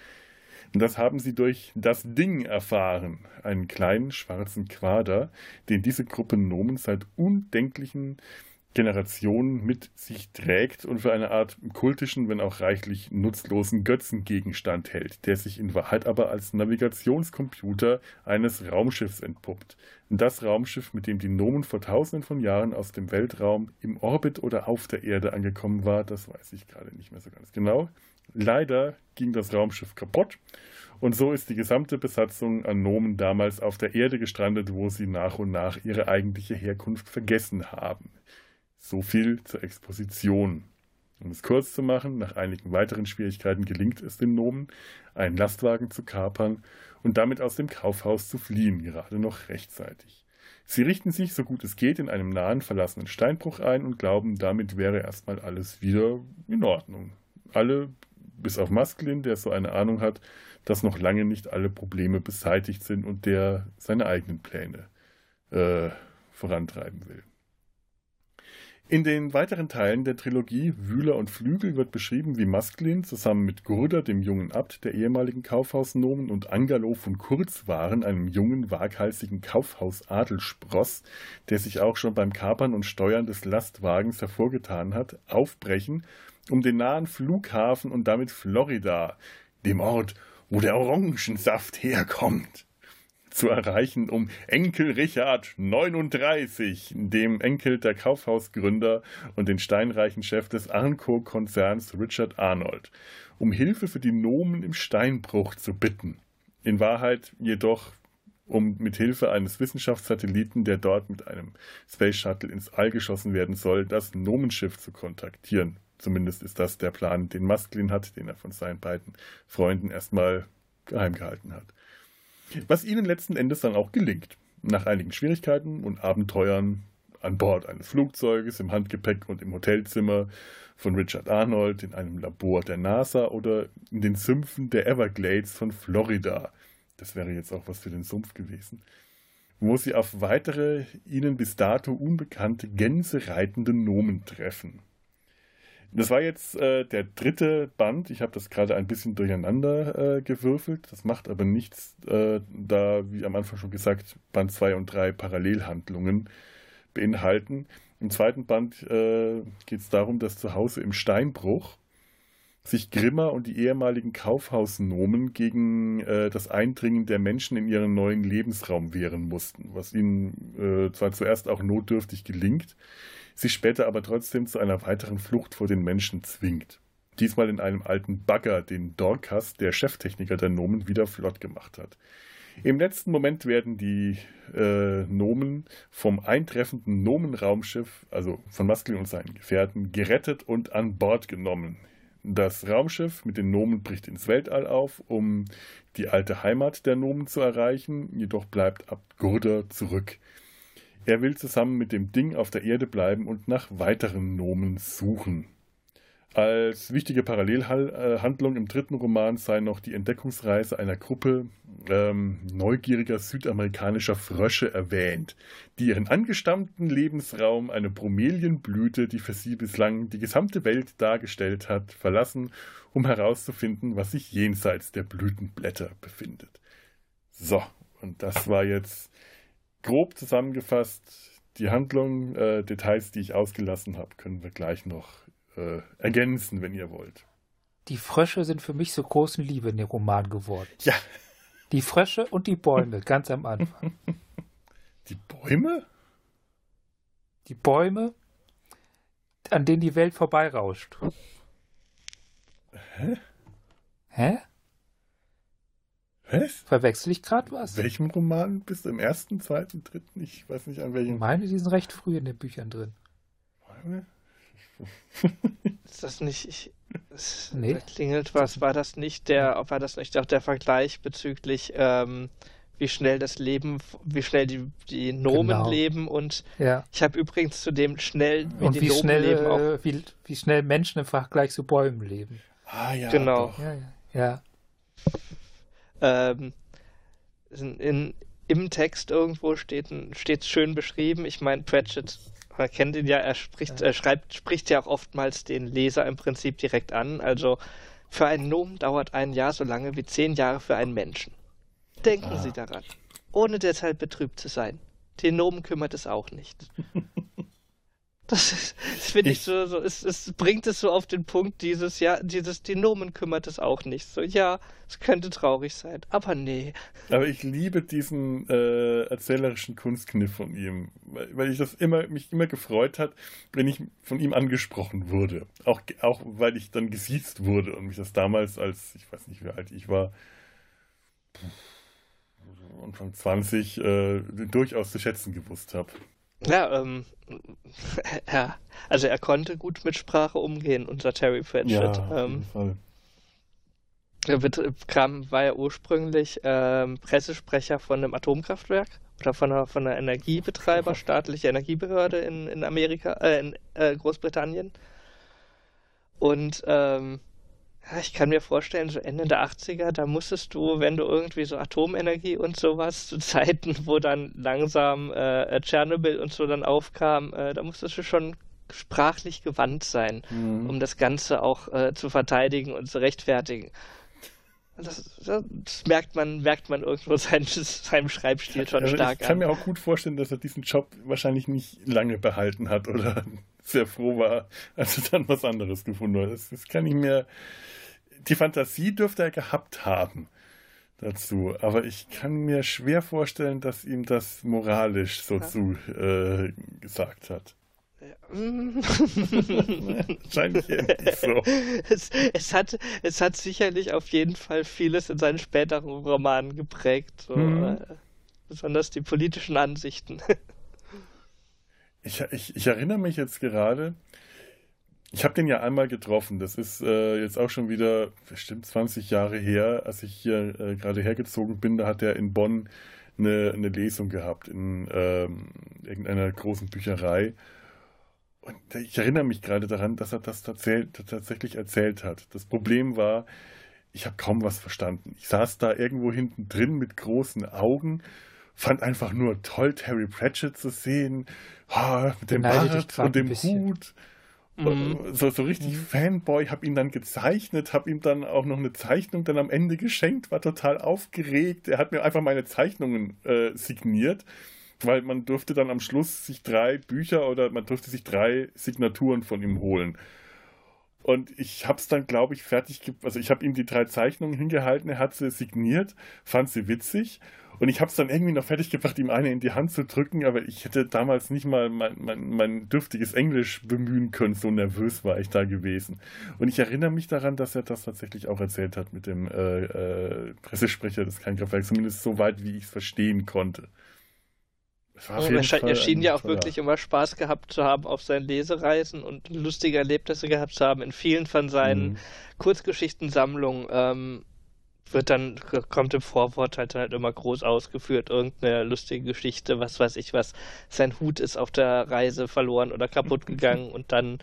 Und das haben sie durch das Ding erfahren, einen kleinen schwarzen Quader, den diese Gruppe Nomen seit undenklichen Generationen mit sich trägt und für eine Art kultischen, wenn auch reichlich nutzlosen Götzengegenstand hält, der sich in Wahrheit aber als Navigationscomputer eines Raumschiffs entpuppt. Das Raumschiff, mit dem die Nomen vor tausenden von Jahren aus dem Weltraum im Orbit oder auf der Erde angekommen war, das weiß ich gerade nicht mehr so ganz genau. Leider ging das Raumschiff kaputt und so ist die gesamte Besatzung an Nomen damals auf der Erde gestrandet, wo sie nach und nach ihre eigentliche Herkunft vergessen haben. So viel zur Exposition. Um es kurz zu machen, nach einigen weiteren Schwierigkeiten gelingt es den Nomen, einen Lastwagen zu kapern und damit aus dem Kaufhaus zu fliehen, gerade noch rechtzeitig. Sie richten sich, so gut es geht, in einem nahen verlassenen Steinbruch ein und glauben, damit wäre erstmal alles wieder in Ordnung. Alle, bis auf Masklin, der so eine Ahnung hat, dass noch lange nicht alle Probleme beseitigt sind und der seine eigenen Pläne äh, vorantreiben will. In den weiteren Teilen der Trilogie Wühler und Flügel wird beschrieben, wie Masklin zusammen mit Gurder, dem jungen Abt der ehemaligen Kaufhausnomen, und Angalo von Kurzwaren, einem jungen, waghalsigen Kaufhausadelspross, der sich auch schon beim Kapern und Steuern des Lastwagens hervorgetan hat, aufbrechen, um den nahen Flughafen und damit Florida, dem Ort, wo der Orangensaft herkommt, zu erreichen, um Enkel Richard 39, dem Enkel der Kaufhausgründer und den steinreichen Chef des Arnco-Konzerns Richard Arnold, um Hilfe für die Nomen im Steinbruch zu bitten. In Wahrheit jedoch um mit Hilfe eines Wissenschaftssatelliten, der dort mit einem Space Shuttle ins All geschossen werden soll, das Nomenschiff zu kontaktieren. Zumindest ist das der Plan, den Masklin hat, den er von seinen beiden Freunden erstmal geheim gehalten hat. Was ihnen letzten Endes dann auch gelingt. Nach einigen Schwierigkeiten und Abenteuern an Bord eines Flugzeuges, im Handgepäck und im Hotelzimmer von Richard Arnold, in einem Labor der NASA oder in den Sümpfen der Everglades von Florida. Das wäre jetzt auch was für den Sumpf gewesen. Wo sie auf weitere ihnen bis dato unbekannte gänsereitende Nomen treffen. Das war jetzt äh, der dritte Band. Ich habe das gerade ein bisschen durcheinander äh, gewürfelt. Das macht aber nichts, äh, da, wie am Anfang schon gesagt, Band 2 und 3 Parallelhandlungen beinhalten. Im zweiten Band äh, geht es darum, dass zu Hause im Steinbruch sich Grimmer und die ehemaligen Kaufhausnomen gegen äh, das Eindringen der Menschen in ihren neuen Lebensraum wehren mussten, was ihnen äh, zwar zuerst auch notdürftig gelingt, sich später aber trotzdem zu einer weiteren Flucht vor den Menschen zwingt. Diesmal in einem alten Bagger, den Dorcas, der Cheftechniker der Nomen, wieder flott gemacht hat. Im letzten Moment werden die äh, Nomen vom eintreffenden Nomenraumschiff, also von Maskel und seinen Gefährten, gerettet und an Bord genommen. Das Raumschiff mit den Nomen bricht ins Weltall auf, um die alte Heimat der Nomen zu erreichen, jedoch bleibt Abt Gurder zurück. Er will zusammen mit dem Ding auf der Erde bleiben und nach weiteren Nomen suchen. Als wichtige Parallelhandlung im dritten Roman sei noch die Entdeckungsreise einer Gruppe ähm, neugieriger südamerikanischer Frösche erwähnt, die ihren angestammten Lebensraum, eine Bromelienblüte, die für sie bislang die gesamte Welt dargestellt hat, verlassen, um herauszufinden, was sich jenseits der Blütenblätter befindet. So, und das war jetzt grob zusammengefasst die Handlung. Äh, Details, die ich ausgelassen habe, können wir gleich noch äh, ergänzen, wenn ihr wollt. Die Frösche sind für mich so großen Liebe in dem Roman geworden. Ja. Die Frösche und die Bäume, ganz am Anfang. [laughs] Die Bäume? Die Bäume, an denen die Welt vorbeirauscht. Hä? Hä? Was? Verwechsel ich gerade was? Welchem Roman bist du? Im ersten, zweiten, dritten? Ich weiß nicht an welchem. Ich meine, die sind recht früh in den Büchern drin. Bäume? [laughs] Ist das nicht. Ich, es, Nee. Da klingelt was. War das nicht der, war das nicht auch der Vergleich bezüglich, ähm, wie schnell das Leben, wie schnell die, die Nomen Genau. leben und Ja. ich habe übrigens zu dem schnell, wie Und die wie Nomen schnell, leben, auch äh, wie, wie schnell Menschen im Vergleich zu Bäumen leben. Ah ja. Genau. Doch. Ja, ja. ja. Ähm, in, in, im Text irgendwo steht steht schön beschrieben. Ich meine, Pratchett, man kennt ihn ja, er spricht, er schreibt, spricht ja auch oftmals den Leser im Prinzip direkt an. Also für einen Nomen dauert ein Jahr so lange wie zehn Jahre für einen Menschen. Denken Ah. Sie daran, ohne deshalb betrübt zu sein. Den Nomen kümmert es auch nicht. [laughs] Das, ist- das finde ich, Ich- so, so es, es bringt es so auf den Punkt, dieses, ja, dieses, die Nomen kümmert es auch nicht. So, ja, es könnte traurig sein, aber nee. Aber ich liebe diesen äh, erzählerischen Kunstkniff von ihm, weil, weil ich das immer, mich immer gefreut hat, wenn ich von ihm angesprochen wurde. Auch, auch weil ich dann gesiezt wurde und mich das damals als, ich weiß nicht wie alt ich war, Anfang 20, äh, durchaus zu schätzen gewusst habe. Ja, ähm, [laughs] ja, also er konnte gut mit Sprache umgehen, unser Terry Pratchett. auf ähm, jeden Fall. er bet- kam, war ja ursprünglich ähm, Pressesprecher von einem Atomkraftwerk oder von einer, von einer Energiebetreiber, staatliche Energiebehörde in, in Amerika, äh, in äh, Großbritannien. Und ähm, ja, ich kann mir vorstellen, so Ende der 80er, da musstest du, wenn du irgendwie so Atomenergie und sowas, zu Zeiten, wo dann langsam äh, Tschernobyl und so dann aufkam, äh, da musstest du schon sprachlich gewandt sein Mhm. um das Ganze auch äh, zu verteidigen und zu rechtfertigen. Das, das merkt man, merkt man irgendwo [laughs] sein, seinem Schreibstil schon Also stark ich kann an. mir auch gut vorstellen, dass er diesen Job wahrscheinlich nicht lange behalten hat oder [laughs] sehr froh war, als er dann was anderes gefunden hat. Das, das kann ich mir. Die Fantasie dürfte er gehabt haben dazu, aber ich kann mir schwer vorstellen, dass ihm das moralisch so Ja. zu äh, gesagt hat. Mm. [laughs] Wahrscheinlich so. es, es, hat, es hat sicherlich auf jeden Fall vieles in seinen späteren Romanen geprägt. So, äh, besonders die politischen Ansichten. [laughs] Ich, ich, ich erinnere mich jetzt gerade, ich habe den ja einmal getroffen. Das ist äh, jetzt auch schon wieder bestimmt 20 Jahre her, als ich hier äh, gerade hergezogen bin. Da hat er in Bonn eine, eine Lesung gehabt in ähm, irgendeiner großen Bücherei. Und ich erinnere mich gerade daran, dass er das tatsächlich erzählt hat. Das Problem war, ich habe kaum was verstanden. Ich saß da irgendwo hinten drin mit großen Augen, fand einfach nur toll, Terry Pratchett zu sehen, ah, mit dem Bart und dem. Hut. Mhm. So, so richtig Fanboy, hab ihn dann gezeichnet, hab ihm dann auch noch eine Zeichnung dann am Ende geschenkt, war total aufgeregt. Er hat mir einfach meine Zeichnungen äh, signiert, weil man durfte dann am Schluss sich drei Bücher oder man durfte sich drei Signaturen von ihm holen. Und ich habe es dann, glaube ich, fertig, also ich habe ihm die drei Zeichnungen hingehalten, er hat sie signiert, fand sie witzig und ich habe es dann irgendwie noch fertig gebracht, ihm eine in die Hand zu drücken, aber ich hätte damals nicht mal mein, mein, mein dürftiges Englisch bemühen können, so nervös war ich da gewesen. Und ich erinnere mich daran, dass er das tatsächlich auch erzählt hat mit dem äh, äh, Pressesprecher des Kernkraftwerks, zumindest so weit, wie ich es verstehen konnte. Er, er schien ja auch wirklich immer Spaß gehabt zu haben auf seinen Lesereisen und lustige Erlebnisse gehabt zu haben in vielen von seinen mhm. Kurzgeschichtensammlungen. Ähm, wird dann, kommt im Vorwort halt, halt immer groß ausgeführt, irgendeine lustige Geschichte, was weiß ich was, sein Hut ist auf der Reise verloren oder kaputt [laughs] gegangen und dann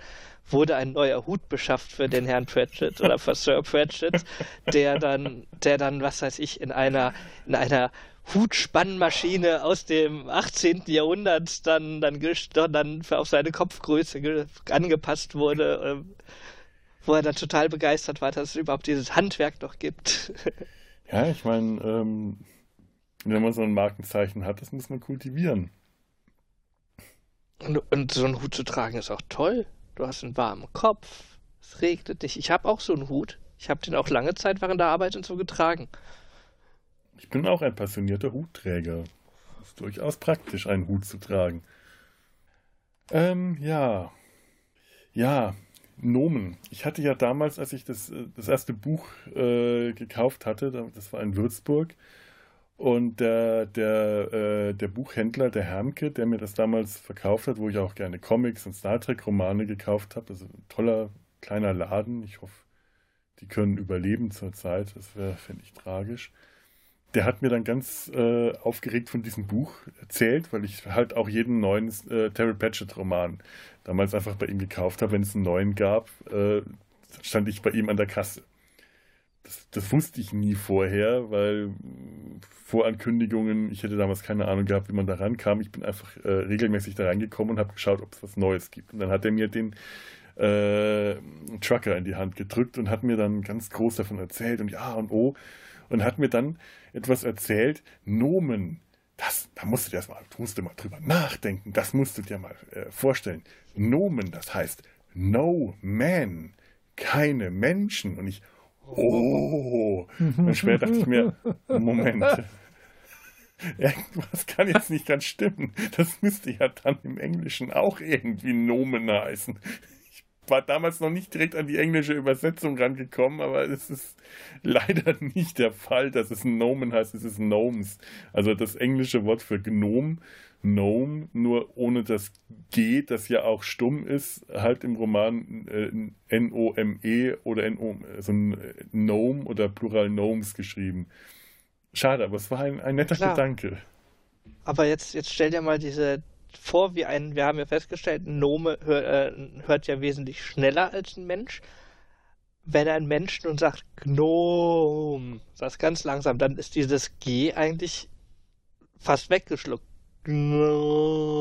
wurde ein neuer Hut beschafft für den Herrn Pratchett oder für Sir Pratchett, der dann, der dann, was weiß ich, in einer, in einer Hutspannmaschine aus dem 18. Jahrhundert dann, dann, dann auf seine Kopfgröße angepasst wurde. Ähm, wo er dann total begeistert war, dass es überhaupt dieses Handwerk noch gibt. [laughs] ja, ich meine, ähm, wenn man so ein Markenzeichen hat, das muss man kultivieren. Und, und, so einen Hut zu tragen ist auch toll. Du hast einen warmen Kopf, es regnet dich. Ich habe auch so einen Hut. Ich habe den auch lange Zeit während der Arbeit und so getragen. Ich bin auch ein passionierter Hutträger. Es ist durchaus praktisch, einen Hut zu tragen. Ähm, ja. Ja, Nomen. Ich hatte ja damals, als ich das, äh, das erste Buch äh, gekauft hatte, das war in Würzburg, und der, der, äh, der Buchhändler, der Hermke, der mir das damals verkauft hat, wo ich auch gerne Comics und Star Trek-Romane gekauft habe, also ein toller kleiner Laden. Ich hoffe, die können überleben zur Zeit. Das wäre, finde ich, tragisch der hat mir dann ganz äh, aufgeregt von diesem Buch erzählt, weil ich halt auch jeden neuen äh, Terry Pratchett-Roman damals einfach bei ihm gekauft habe. Wenn es einen neuen gab, äh, stand ich bei ihm an der Kasse. Das, das, wusste ich nie vorher, weil Vorankündigungen, ich hätte damals keine Ahnung gehabt, wie man da rankam. Ich bin einfach äh, regelmäßig da reingekommen und habe geschaut, ob es was Neues gibt. Und dann hat er mir den äh, Trucker in die Hand gedrückt und hat mir dann ganz groß davon erzählt und ja und oh und hat mir dann etwas erzählt, Nomen. Das, da musst du dir erstmal, musst du mal drüber nachdenken, das musst du dir mal äh, vorstellen. Nomen, das heißt No Man, keine Menschen. Und ich, oh, und schwer dachte ich mir, Moment, [laughs] irgendwas kann jetzt nicht ganz stimmen. Das müsste ja dann im Englischen auch irgendwie Nomen heißen war damals noch nicht direkt an die englische Übersetzung rangekommen, aber es ist leider [laughs] nicht der Fall, dass es Nomen heißt, es ist Gnomes. Also das englische Wort für Gnome, Gnome, nur ohne das G, das ja auch stumm ist, halt im Roman äh, N-O-M-E oder N-O, also Gnome oder Plural Gnomes geschrieben. Schade, aber es war ein, ein netter Klar. Gedanke. Aber jetzt, jetzt stell dir mal diese vor wie ein, wir haben ja festgestellt, ein Nome hör, äh, hört ja wesentlich schneller als ein Mensch. Wenn ein Mensch nun sagt Gnome, das ganz langsam, dann ist dieses G eigentlich fast weggeschluckt. Gnome.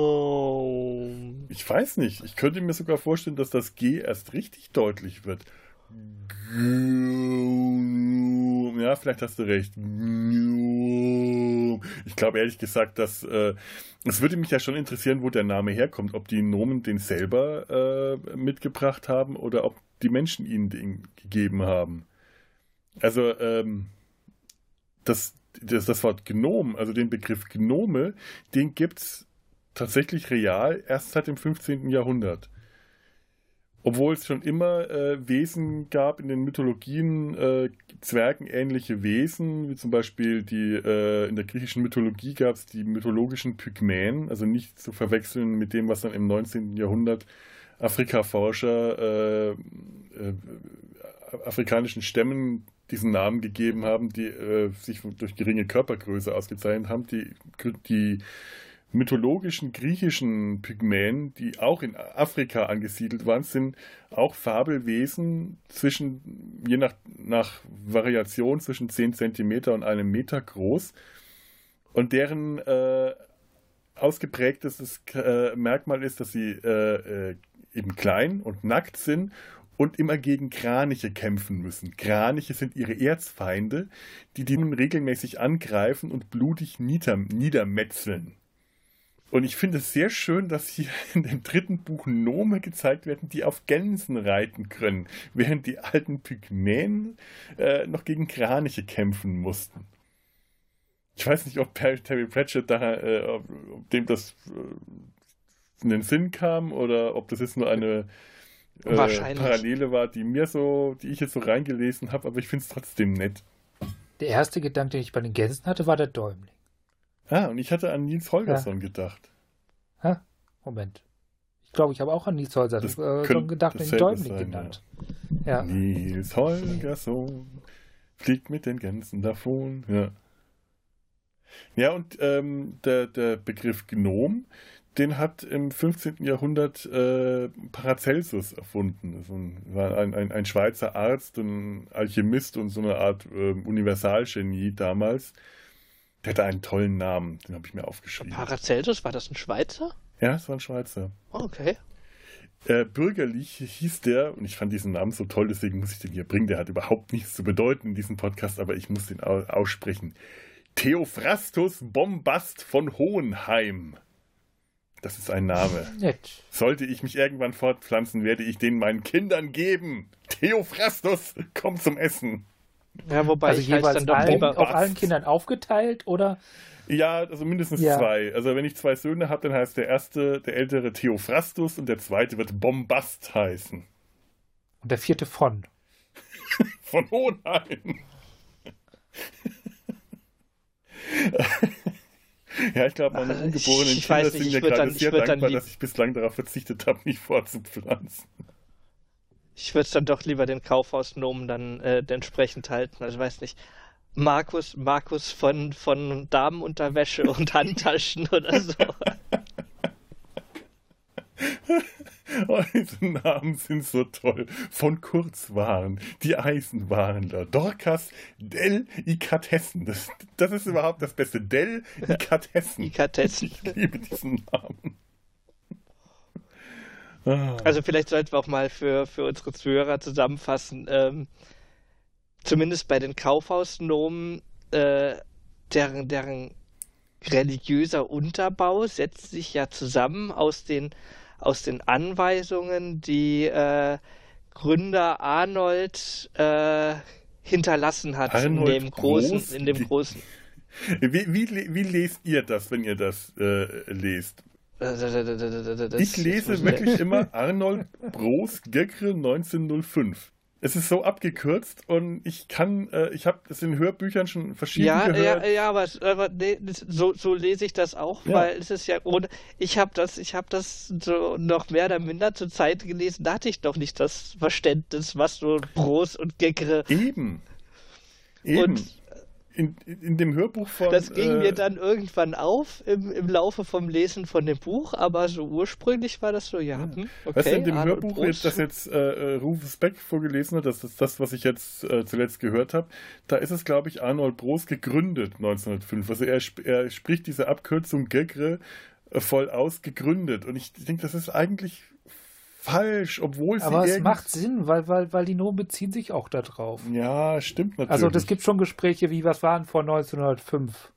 Ich weiß nicht. Ich könnte mir sogar vorstellen, dass das G erst richtig deutlich wird. Ja, vielleicht hast du recht. Ich glaube ehrlich gesagt, dass äh, es würde mich ja schon interessieren, wo der Name herkommt, ob die Nomen den selber äh, mitgebracht haben oder ob die Menschen ihnen den gegeben haben. Also ähm, das, das, das Wort Gnom, also den Begriff Gnome, den gibt es tatsächlich real erst seit dem 15. Jahrhundert obwohl es schon immer äh, Wesen gab in den Mythologien, äh, zwergenähnliche Wesen, wie zum Beispiel die äh, in der griechischen Mythologie gab es die mythologischen Pygmäen, also nicht zu verwechseln mit dem, was dann im 19. Jahrhundert Afrikaforscher äh, äh, afrikanischen Stämmen diesen Namen gegeben haben, die äh, sich durch geringe Körpergröße ausgezeichnet haben. Die, die mythologischen griechischen Pygmäen, die auch in Afrika angesiedelt waren, sind auch Fabelwesen zwischen, je nach, nach Variation zwischen 10 cm und einem Meter groß. Und deren äh, ausgeprägtes äh, Merkmal ist, dass sie äh, äh, eben klein und nackt sind und immer gegen Kraniche kämpfen müssen. Kraniche sind ihre Erzfeinde, die die nun regelmäßig angreifen und blutig nieder niedermetzeln. Und ich finde es sehr schön, dass hier [laughs] in dem dritten Buch Nome gezeigt werden, die auf Gänsen reiten können, während die alten Pygmäen äh, noch gegen Kraniche kämpfen mussten. Ich weiß nicht, ob Terry Pratchett da, äh, ob, ob dem das äh, in den Sinn kam oder ob das jetzt nur eine äh, Parallele war, die mir so, die ich jetzt so reingelesen habe, aber ich finde es trotzdem nett. Der erste Gedanke, den ich bei den Gänsen hatte, war der Däumling. Ah, und ich hatte an Nils Holgersson ja. gedacht. Ha? Moment. Ich glaube, ich habe auch an Nils Holgersson äh, gedacht, den Däumling genannt. Ja. Ja. Nils Holgersson fliegt mit den Gänsen davon. Ja. Ja, und ähm, der, der Begriff Gnom, den hat im 15. Jahrhundert äh, Paracelsus erfunden. Das war ein, ein, ein, Schweizer Arzt, ein Alchemist und so eine Art äh, Universalgenie damals. Der hatte einen tollen Namen, den habe ich mir aufgeschrieben. Paracelsus, war das ein Schweizer? Ja, das war ein Schweizer. Oh, okay. Äh, bürgerlich hieß der, und ich fand diesen Namen so toll, deswegen muss ich den hier bringen. Der hat überhaupt nichts zu bedeuten in diesem Podcast, aber ich muss den aussprechen. Theophrastus Bombast von Hohenheim. Das ist ein Name. [laughs] Nett. Sollte ich mich irgendwann fortpflanzen, werde ich den meinen Kindern geben. Theophrastus, komm zum Essen. Ja, wobei also ich jeweils dann doch allen, lieber auf allen Kindern aufgeteilt oder? Ja, also mindestens ja. zwei. Also wenn ich zwei Söhne habe, dann heißt der erste, der ältere Theophrastus und der zweite wird Bombast heißen. Und der vierte von? [laughs] von Hohenheim. [laughs] ja, ich glaube, meine ungeborenen Kinder sind mir gerade sehr dankbar, dass ich bislang darauf verzichtet habe, mich fortzupflanzen. Ich würde dann doch lieber den Kaufhausnomen dann äh, entsprechend halten. Also ich weiß nicht. Markus, Markus von, von Damenunterwäsche [laughs] und Handtaschen oder so. [laughs] Oh, diese Namen sind so toll. Von Kurzwaren, die Eisenwarenler, Dorcas, Dell, Ikatessen. Das, das ist überhaupt das Beste. Dell, Ikatessen. Ikatessen. Ich liebe diesen Namen. Ah. Also vielleicht sollten wir auch mal für, für unsere Zuhörer zusammenfassen. Ähm, zumindest bei den Kaufhausnomen, äh, deren, deren religiöser Unterbau setzt sich ja zusammen aus den aus den Anweisungen, die äh, Gründer Arnold äh, hinterlassen hat Arnold in dem großen, Groß, in dem großen. Wie, wie, wie lest ihr das, wenn ihr das äh, lest? Ich lese wirklich immer [laughs] Arnold Bros Gekre 1905 es ist so abgekürzt und ich kann, äh, ich habe es in Hörbüchern schon verschieden ja, gehört. Ja, ja, aber, aber nee, so, so lese ich das auch, ja. weil es ist ja ohne, ich habe das, ich habe das so noch mehr oder minder zur Zeit gelesen, da hatte ich doch nicht das Verständnis, was so Bros und Geckere. Eben. Eben. Und in, in dem Hörbuch von. Das ging äh, mir dann irgendwann auf im, im Laufe vom Lesen von dem Buch, aber so ursprünglich war das so, ja. Hm, okay, weißt du, in dem Arnold Hörbuch, Prost. das jetzt äh, äh, Rufus Beck vorgelesen hat, das ist das, was ich jetzt äh, zuletzt gehört habe, da ist es, glaube ich, Arnold Bros gegründet 1905. Also er, er spricht diese Abkürzung Gegre voll aus gegründet. Und ich denke, das ist eigentlich falsch, obwohl sie. Aber es macht Sinn, weil, weil, weil die Nomen beziehen sich auch darauf. Ja, stimmt natürlich. Also es gibt schon Gespräche wie, was waren vor 1905?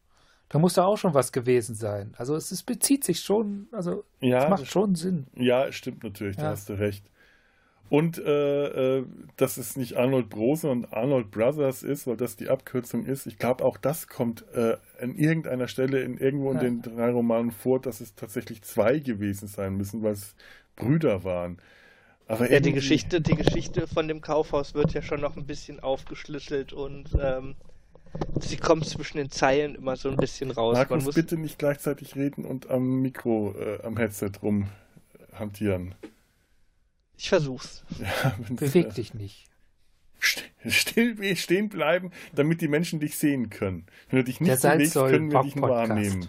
Da muss da auch schon was gewesen sein. Also es, es bezieht sich schon, also ja, es macht schon Sinn. Ja, stimmt natürlich, ja. da hast du recht. Und äh, äh, dass es nicht Arnold Bros und Arnold Brothers ist, weil das die Abkürzung ist. Ich glaube, auch das kommt äh, an irgendeiner Stelle in irgendwo in den drei Romanen vor, dass es tatsächlich zwei gewesen sein müssen, weil es Brüder waren. Aber ja, die Geschichte, die Geschichte von dem Kaufhaus wird ja schon noch ein bisschen aufgeschlüsselt und ähm, sie kommt zwischen den Zeilen immer so ein bisschen raus. Markus, muss... bitte nicht gleichzeitig reden und am Mikro, äh, am Headset rum hantieren. Ich versuch's. [laughs] Ja, Beweg dich nicht. Still stehen bleiben, damit die Menschen dich sehen können. Wenn du dich nicht bewegst, können wir dich nur wahrnehmen.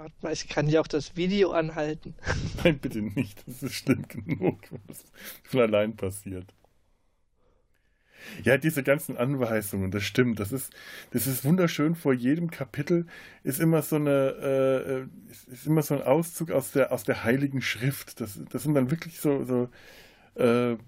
Warte mal, ich kann ja auch das Video anhalten. [laughs] Nein, bitte nicht. Das ist schlimm genug, wenn das von allein passiert. Ja, diese ganzen Anweisungen, das stimmt. Das ist, das ist wunderschön. Vor jedem Kapitel ist immer so eine, äh, ist immer so ein Auszug aus der, aus der Heiligen Schrift. Das, das sind dann wirklich so, so äh, äh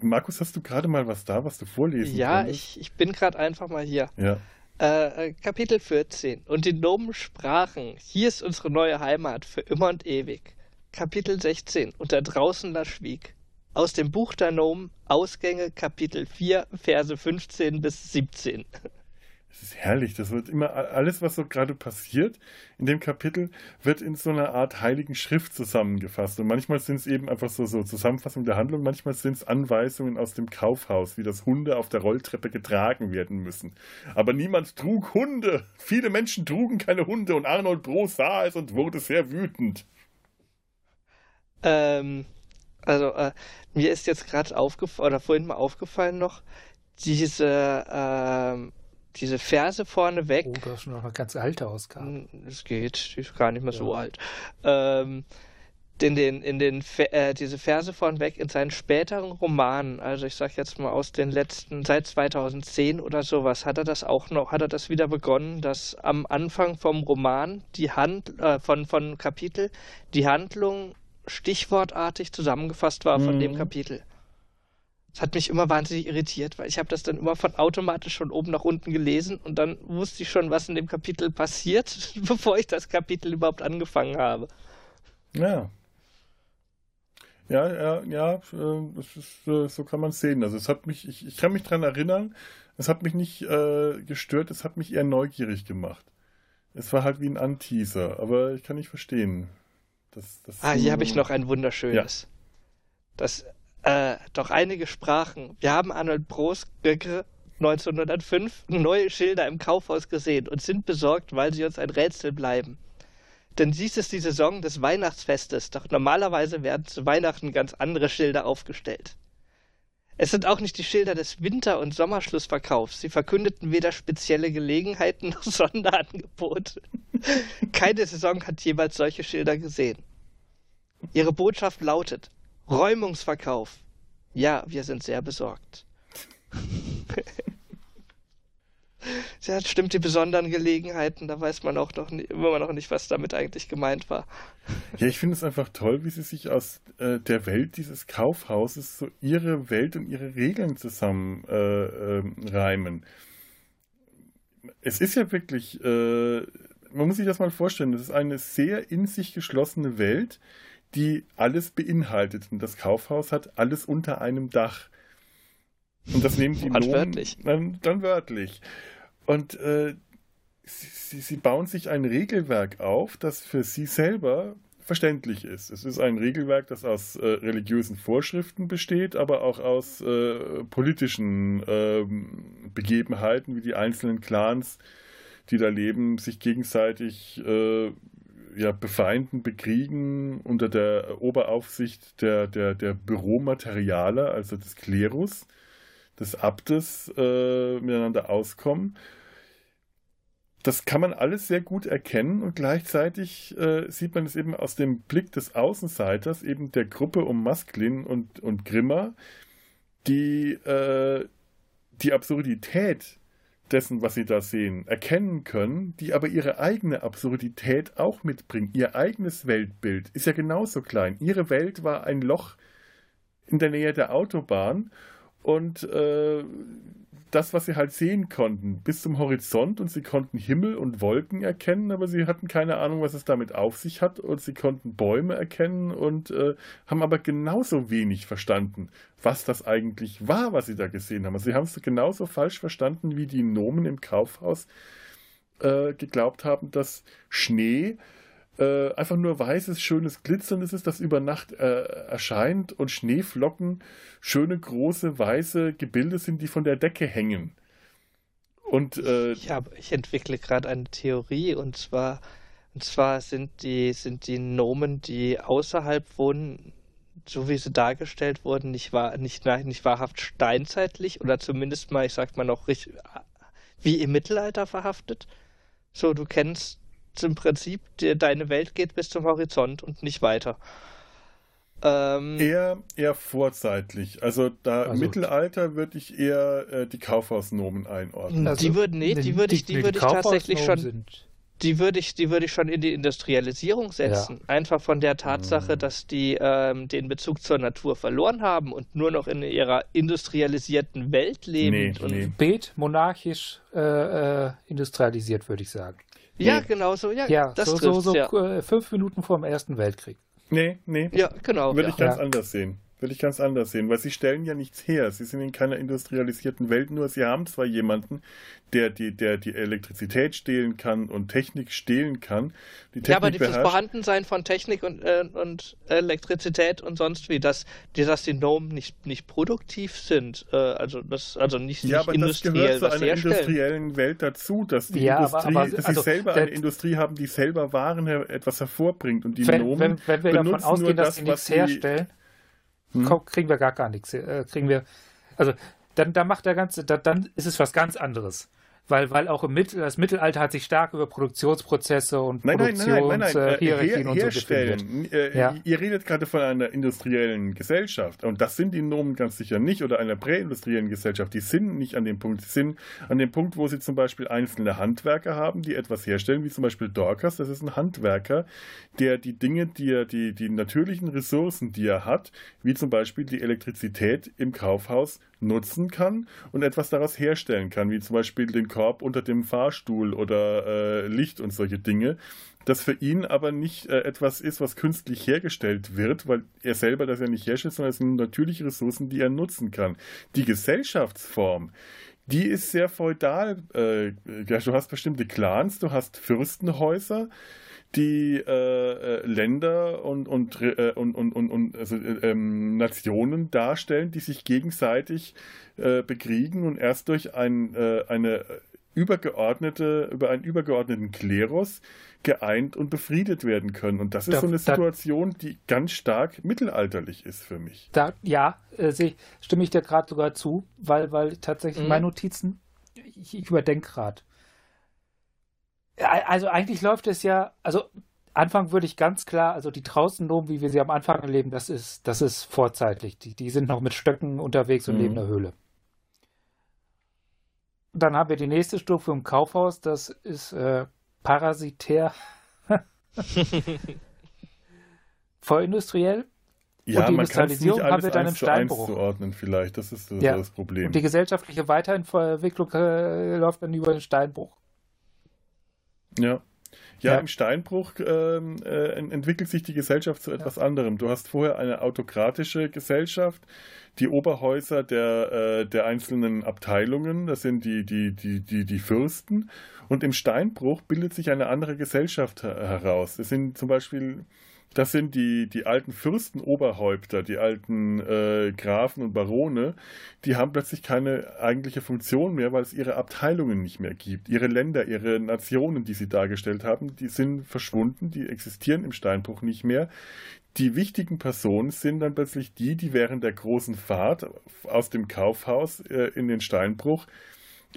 Markus, hast du gerade mal was da, was du vorlesen Ja, ich, ich bin gerade einfach mal hier. Ja. Äh, Kapitel 14. Und die Nomen sprachen, hier ist unsere neue Heimat für immer und ewig. Kapitel 16. Und da draußen da schwieg. Aus dem Buch der Nomen, Ausgänge, Kapitel 4, Verse 15 bis 17. [laughs] Es ist herrlich. Das wird immer alles, was so gerade passiert in dem Kapitel, wird in so einer Art heiligen Schrift zusammengefasst. Und manchmal sind es eben einfach so, so Zusammenfassungen der Handlung, manchmal sind es Anweisungen aus dem Kaufhaus, wie das Hunde auf der Rolltreppe getragen werden müssen. Aber niemand trug Hunde. Viele Menschen trugen keine Hunde und Arnold Bro sah es und wurde sehr wütend. Ähm, also äh, mir ist jetzt gerade aufgefallen, oder vorhin mal aufgefallen noch, diese ähm, diese Verse vorneweg. Oh, das ist noch eine ganz alte Ausgabe. Es geht, die ist gar nicht mehr ja. so alt. Ähm, in den, in den, äh, diese Verse vorneweg in seinen späteren Romanen, also ich sag jetzt mal aus den letzten, seit 2010 oder sowas, hat er das auch noch, hat er das wieder begonnen, dass am Anfang vom Roman die Hand, äh, von, von Kapitel, die Handlung stichwortartig zusammengefasst war von mhm. dem Kapitel. Das hat mich immer wahnsinnig irritiert, weil ich habe das dann immer von automatisch von oben nach unten gelesen und dann wusste ich schon, was in dem Kapitel passiert, [laughs] bevor ich das Kapitel überhaupt angefangen habe. Ja. Ja, ja, ja, das ist, äh, so kann man es sehen. Also es hat mich, ich, ich kann mich daran erinnern, es hat mich nicht äh, gestört, es hat mich eher neugierig gemacht. Es war halt wie ein Anteaser, aber ich kann nicht verstehen. Das, das ah, hier habe ich noch ein wunderschönes. Ja. Das äh, doch einige sprachen. Wir haben Arnold Brosgöcke 1905 neue Schilder im Kaufhaus gesehen und sind besorgt, weil sie uns ein Rätsel bleiben. Denn dies ist die Saison des Weihnachtsfestes, doch normalerweise werden zu Weihnachten ganz andere Schilder aufgestellt. Es sind auch nicht die Schilder des Winter- und Sommerschlussverkaufs. Sie verkündeten weder spezielle Gelegenheiten [laughs] noch Sonderangebote. Keine Saison hat jemals solche Schilder gesehen. Ihre Botschaft lautet, Räumungsverkauf. Ja, wir sind sehr besorgt. [laughs] ja, stimmt, die besonderen Gelegenheiten, da weiß man auch noch nie, immer noch nicht, was damit eigentlich gemeint war. [laughs] Ja, ich finde es einfach toll, wie sie sich aus äh, der Welt dieses Kaufhauses so ihre Welt und ihre Regeln zusammen äh, äh, reimen. Es ist ja wirklich, äh, man muss sich das mal vorstellen, das ist eine sehr in sich geschlossene Welt, die alles beinhaltet. Und das Kaufhaus hat alles unter einem Dach. Und das nehmen die Nomen wörtlich. Dann, dann wörtlich. Und äh, sie, sie bauen sich ein Regelwerk auf, das für sie selber verständlich ist. Es ist ein Regelwerk, das aus äh, religiösen Vorschriften besteht, aber auch aus äh, politischen äh, Begebenheiten, wie die einzelnen Clans, die da leben, sich gegenseitig äh, ja, befeinden, bekriegen unter der Oberaufsicht der, der, der Büromaterialer, also des Klerus, des Abtes, äh, miteinander auskommen. Das kann man alles sehr gut erkennen und gleichzeitig äh, sieht man es eben aus dem Blick des Außenseiters, eben der Gruppe um Masklin und, und Grimmer, die äh, die Absurdität dessen, was sie da sehen, erkennen können, die aber ihre eigene Absurdität auch mitbringen. Ihr eigenes Weltbild ist ja genauso klein. Ihre Welt war ein Loch in der Nähe der Autobahn und äh, das, was sie halt sehen konnten, bis zum Horizont und sie konnten Himmel und Wolken erkennen, aber sie hatten keine Ahnung, was es damit auf sich hat und sie konnten Bäume erkennen und äh, haben aber genauso wenig verstanden, was das eigentlich war, was sie da gesehen haben. Also sie haben es genauso falsch verstanden, wie die Nomen im Kaufhaus äh, geglaubt haben, dass Schnee äh, einfach nur weißes, schönes Glitzerndes ist, das über Nacht äh, erscheint und Schneeflocken schöne, große, weiße Gebilde sind, die von der Decke hängen. Und, äh, ich, hab, ich entwickle gerade eine Theorie und zwar, und zwar sind die, sind die Nomen, die außerhalb wohnen, so wie sie dargestellt wurden, nicht, wahr, nicht, nicht wahrhaft steinzeitlich oder zumindest mal, ich sag mal noch, wie im Mittelalter verhaftet. So, du kennst im Prinzip, die, deine Welt geht bis zum Horizont und nicht weiter. Ähm, eher, eher vorzeitlich. Also da also, Mittelalter würde ich eher äh, die Kaufhausnomen einordnen. Also, die würden nee, die würde ich, die, die, würde ich tatsächlich schon. Sind die würde ich, die würde ich schon in die Industrialisierung setzen. Ja. Einfach von der Tatsache, mhm. dass die ähm, den Bezug zur Natur verloren haben und nur noch in ihrer industrialisierten Welt leben. Nee, und nee. Beet monarchisch äh, äh, industrialisiert, würde ich sagen. Ja, nee. genau so. Ja, ja das so, so, so ja. Äh, fünf Minuten vor dem Ersten Weltkrieg. Nee, nee. Ja, genau. Würde ja. ich ganz anders sehen will ich ganz anders sehen, weil sie stellen ja nichts her. Sie sind in keiner industrialisierten Welt, nur sie haben zwar jemanden, der die, der die Elektrizität stehlen kann und Technik stehlen kann. Die Technik ja, aber das Vorhandensein von Technik und, äh, und Elektrizität und sonst wie, dass, dass die Nomen nicht, nicht produktiv sind, äh, also das also nicht, ja, nicht aber industriell das gehört zu einer industriellen Welt dazu, dass die ja, Industrie, aber, aber, dass also, sie selber eine Industrie haben, die selber Waren her, etwas hervorbringt und die wenn, Nomen wenn, wenn wir davon ausgehen, dass das, sie nichts herstellen, hm. kriegen wir gar, gar nichts. Äh, kriegen wir, also dann, dann macht der ganze, dann, dann ist es was ganz anderes weil, weil auch im Mittel, das Mittelalter hat sich stark über Produktionsprozesse und nein, Produktionshierarchien nein, nein, nein, nein. Her, und herstellen. so definiert. Äh, ja. Ihr redet gerade von einer industriellen Gesellschaft und das sind die Nomen ganz sicher nicht oder einer präindustriellen Gesellschaft. Die sind nicht an dem Punkt. Sie sind an dem Punkt, wo sie zum Beispiel einzelne Handwerker haben, die etwas herstellen, wie zum Beispiel Dorcas. Das ist ein Handwerker, der die Dinge, die er, die, die natürlichen Ressourcen, die er hat, wie zum Beispiel die Elektrizität im Kaufhaus nutzen kann und etwas daraus herstellen kann, wie zum Beispiel den Korb unter dem Fahrstuhl oder äh, Licht und solche Dinge. Das für ihn aber nicht äh, etwas ist, was künstlich hergestellt wird, weil er selber das ja nicht herstellt, sondern es sind natürliche Ressourcen, die er nutzen kann. Die Gesellschaftsform, die ist sehr feudal. Äh, ja, du hast bestimmte Clans, du hast Fürstenhäuser, die äh, äh, Länder und, und, äh, und, und, und, und also, äh, ähm, Nationen darstellen, die sich gegenseitig äh, bekriegen und erst durch ein, eine übergeordnete, über einen übergeordneten Klerus geeint und befriedet werden können. Und das ist da, so eine Situation, da, die ganz stark mittelalterlich ist für mich. Da, ja, äh, stimme ich dir gerade sogar zu, weil, weil tatsächlich mhm. meine Notizen, ich, ich überdenke gerade. Also eigentlich läuft es ja, also Anfang würde ich ganz klar, also die Draußennomen, wie wir sie am Anfang erleben, das ist, das ist vorzeitlich. Die, die sind noch mit Stöcken unterwegs und mhm. leben in der Höhle. Dann haben wir die nächste Stufe im Kaufhaus, das ist äh, parasitär. [laughs] Vorindustriell. Ja, und die Industrialisierung haben wir dann im Steinbruch. zuordnen vielleicht, das ist so ja. das Problem. Und die gesellschaftliche Weiterentwicklung äh, läuft dann über den Steinbruch. Ja. Ja, ja. im Steinbruch ähm, äh, entwickelt sich die Gesellschaft zu etwas ja. anderem. Du hast vorher eine autokratische Gesellschaft, die Oberhäuser der, äh, der einzelnen Abteilungen, das sind die, die, die, die, die Fürsten. Und im Steinbruch bildet sich eine andere Gesellschaft heraus. Das sind zum Beispiel das sind die, die alten Fürstenoberhäupter, die alten äh, Grafen und Barone, die haben plötzlich keine eigentliche Funktion mehr, weil es ihre Abteilungen nicht mehr gibt. Ihre Länder, ihre Nationen, die sie dargestellt haben, die sind verschwunden, die existieren im Steinbruch nicht mehr. Die wichtigen Personen sind dann plötzlich die, die während der großen Fahrt aus dem Kaufhaus äh, in den Steinbruch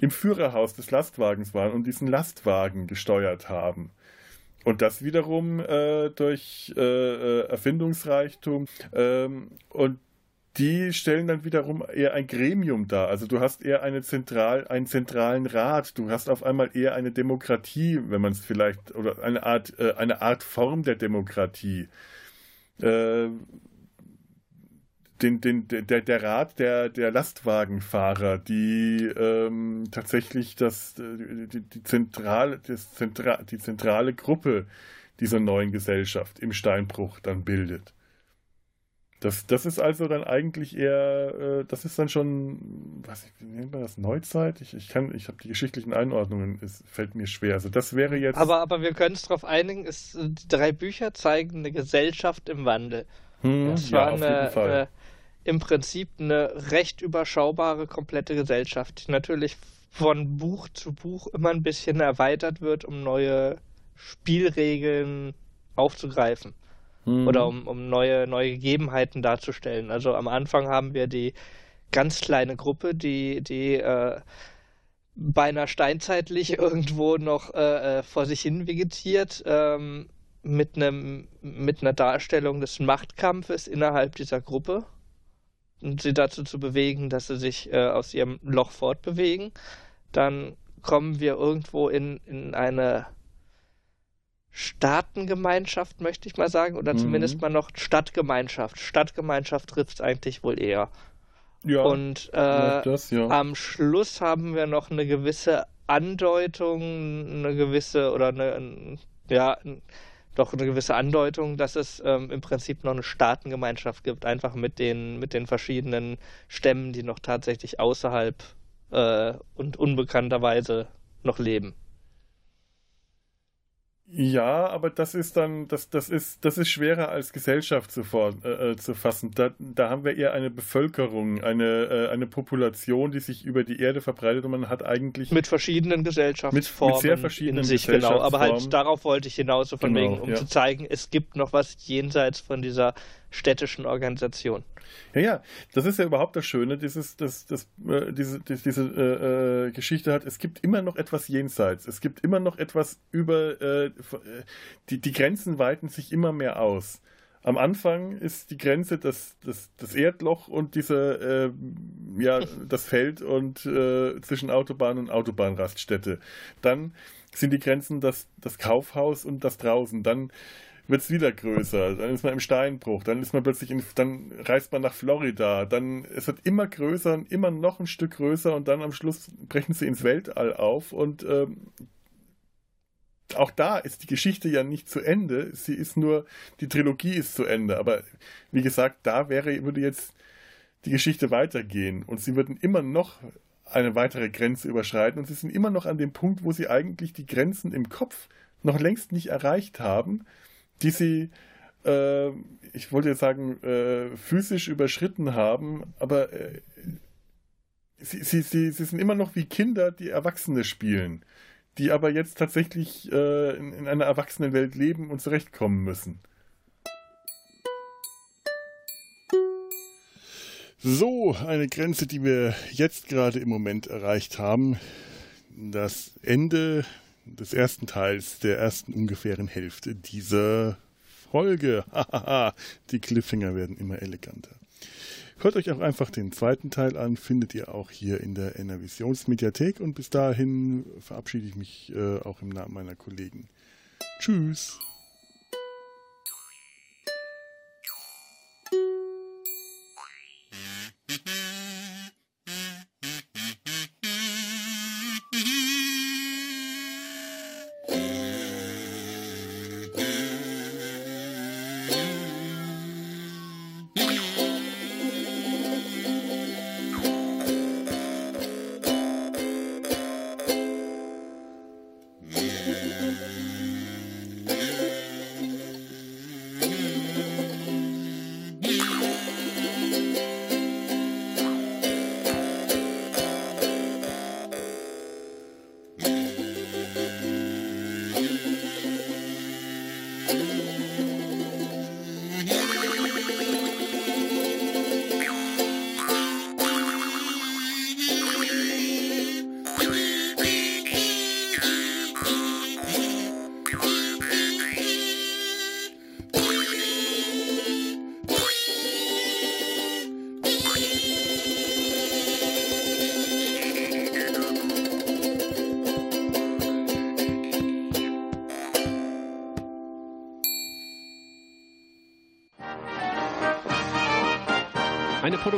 im Führerhaus des Lastwagens waren und diesen Lastwagen gesteuert haben. Und das wiederum äh, durch äh, äh, Erfindungsreichtum ähm, und die stellen dann wiederum eher ein Gremium dar. Also du hast eher eine zentral, einen zentralen Rat, du hast auf einmal eher eine Demokratie, wenn man es vielleicht, oder eine Art, äh, eine Art Form der Demokratie. Äh, den, den, der, der Rat der, der Lastwagenfahrer, die ähm, tatsächlich das, die, die, zentrale, das Zentra, die zentrale Gruppe dieser neuen Gesellschaft im Steinbruch dann bildet. Das, das ist also dann eigentlich eher, äh, das ist dann schon, was wie nennt man das, Neuzeit? Ich, ich kann, ich habe die geschichtlichen Einordnungen, es fällt mir schwer. Also das wäre jetzt. Aber, aber wir können es darauf einigen, es, die drei Bücher zeigen eine Gesellschaft im Wandel. Hm, das ja, war eine, eine, im Prinzip eine recht überschaubare, komplette Gesellschaft, die natürlich von Buch zu Buch immer ein bisschen erweitert wird, um neue Spielregeln aufzugreifen mhm. oder um, um neue, neue Gegebenheiten darzustellen. Also am Anfang haben wir die ganz kleine Gruppe, die, die äh, beinahe steinzeitlich [laughs] irgendwo noch äh, äh, vor sich hin vegetiert, ähm, mit, einem, mit einer Darstellung des Machtkampfes innerhalb dieser Gruppe sie dazu zu bewegen, dass sie sich äh, aus ihrem Loch fortbewegen. Dann kommen wir irgendwo in, in eine Staatengemeinschaft, möchte ich mal sagen, oder mhm. zumindest mal noch Stadtgemeinschaft. Stadtgemeinschaft trifft es eigentlich wohl eher. Ja, und äh, das, ja. am Schluss haben wir noch eine gewisse Andeutung, eine gewisse oder eine, ja, doch eine gewisse Andeutung, dass es ähm, im Prinzip noch eine Staatengemeinschaft gibt, einfach mit den, mit den verschiedenen Stämmen, die noch tatsächlich außerhalb äh, und unbekannterweise noch leben. Ja, aber das ist dann, das, das ist, das ist schwerer als Gesellschaft zu, äh, äh, zu fassen. Da, da haben wir eher eine Bevölkerung, eine, äh, eine Population, die sich über die Erde verbreitet und man hat eigentlich. Mit verschiedenen Gesellschaftsformen. Mit, mit sehr verschiedenen in sich, genau. Aber halt darauf wollte ich hinaus, so von genau, wegen, um ja. zu zeigen, es gibt noch was jenseits von dieser städtischen Organisation. Ja, ja, das ist ja überhaupt das Schöne, dieses, das, das, äh, diese, diese äh, äh, Geschichte hat. Es gibt immer noch etwas jenseits. Es gibt immer noch etwas über, äh, äh, die, die Grenzen weiten sich immer mehr aus. Am Anfang ist die Grenze das, das, das Erdloch und diese, äh, ja, [laughs] das Feld und zwischen Autobahn und Autobahnraststätte. Dann sind die Grenzen das, das Kaufhaus und das draußen. Dann wird es wieder größer. Dann ist man im Steinbruch, dann ist man plötzlich in, dann reist man nach Florida, dann es wird immer größer und immer noch ein Stück größer und dann am Schluss brechen sie ins Weltall auf und ähm, auch da ist die Geschichte ja nicht zu Ende. Sie ist nur, die Trilogie ist zu Ende. Aber wie gesagt, da wäre, würde jetzt die Geschichte weitergehen und sie würden immer noch eine weitere Grenze überschreiten und sie sind immer noch an dem Punkt, wo sie eigentlich die Grenzen im Kopf noch längst nicht erreicht haben die sie, äh, ich wollte jetzt sagen, äh, physisch überschritten haben, aber äh, sie, sie, sie, sie sind immer noch wie Kinder, die Erwachsene spielen, die aber jetzt tatsächlich äh, in, in einer Erwachsenenwelt leben und zurechtkommen müssen. So, eine Grenze, die wir jetzt gerade im Moment erreicht haben. Das Ende des ersten Teils der ersten ungefähren Hälfte dieser Folge. [laughs] Die Cliffhanger werden immer eleganter. Hört euch auch einfach den zweiten Teil an, findet ihr auch hier in der Enervisionsmediathek und bis dahin verabschiede ich mich äh, auch im Namen meiner Kollegen. Tschüss.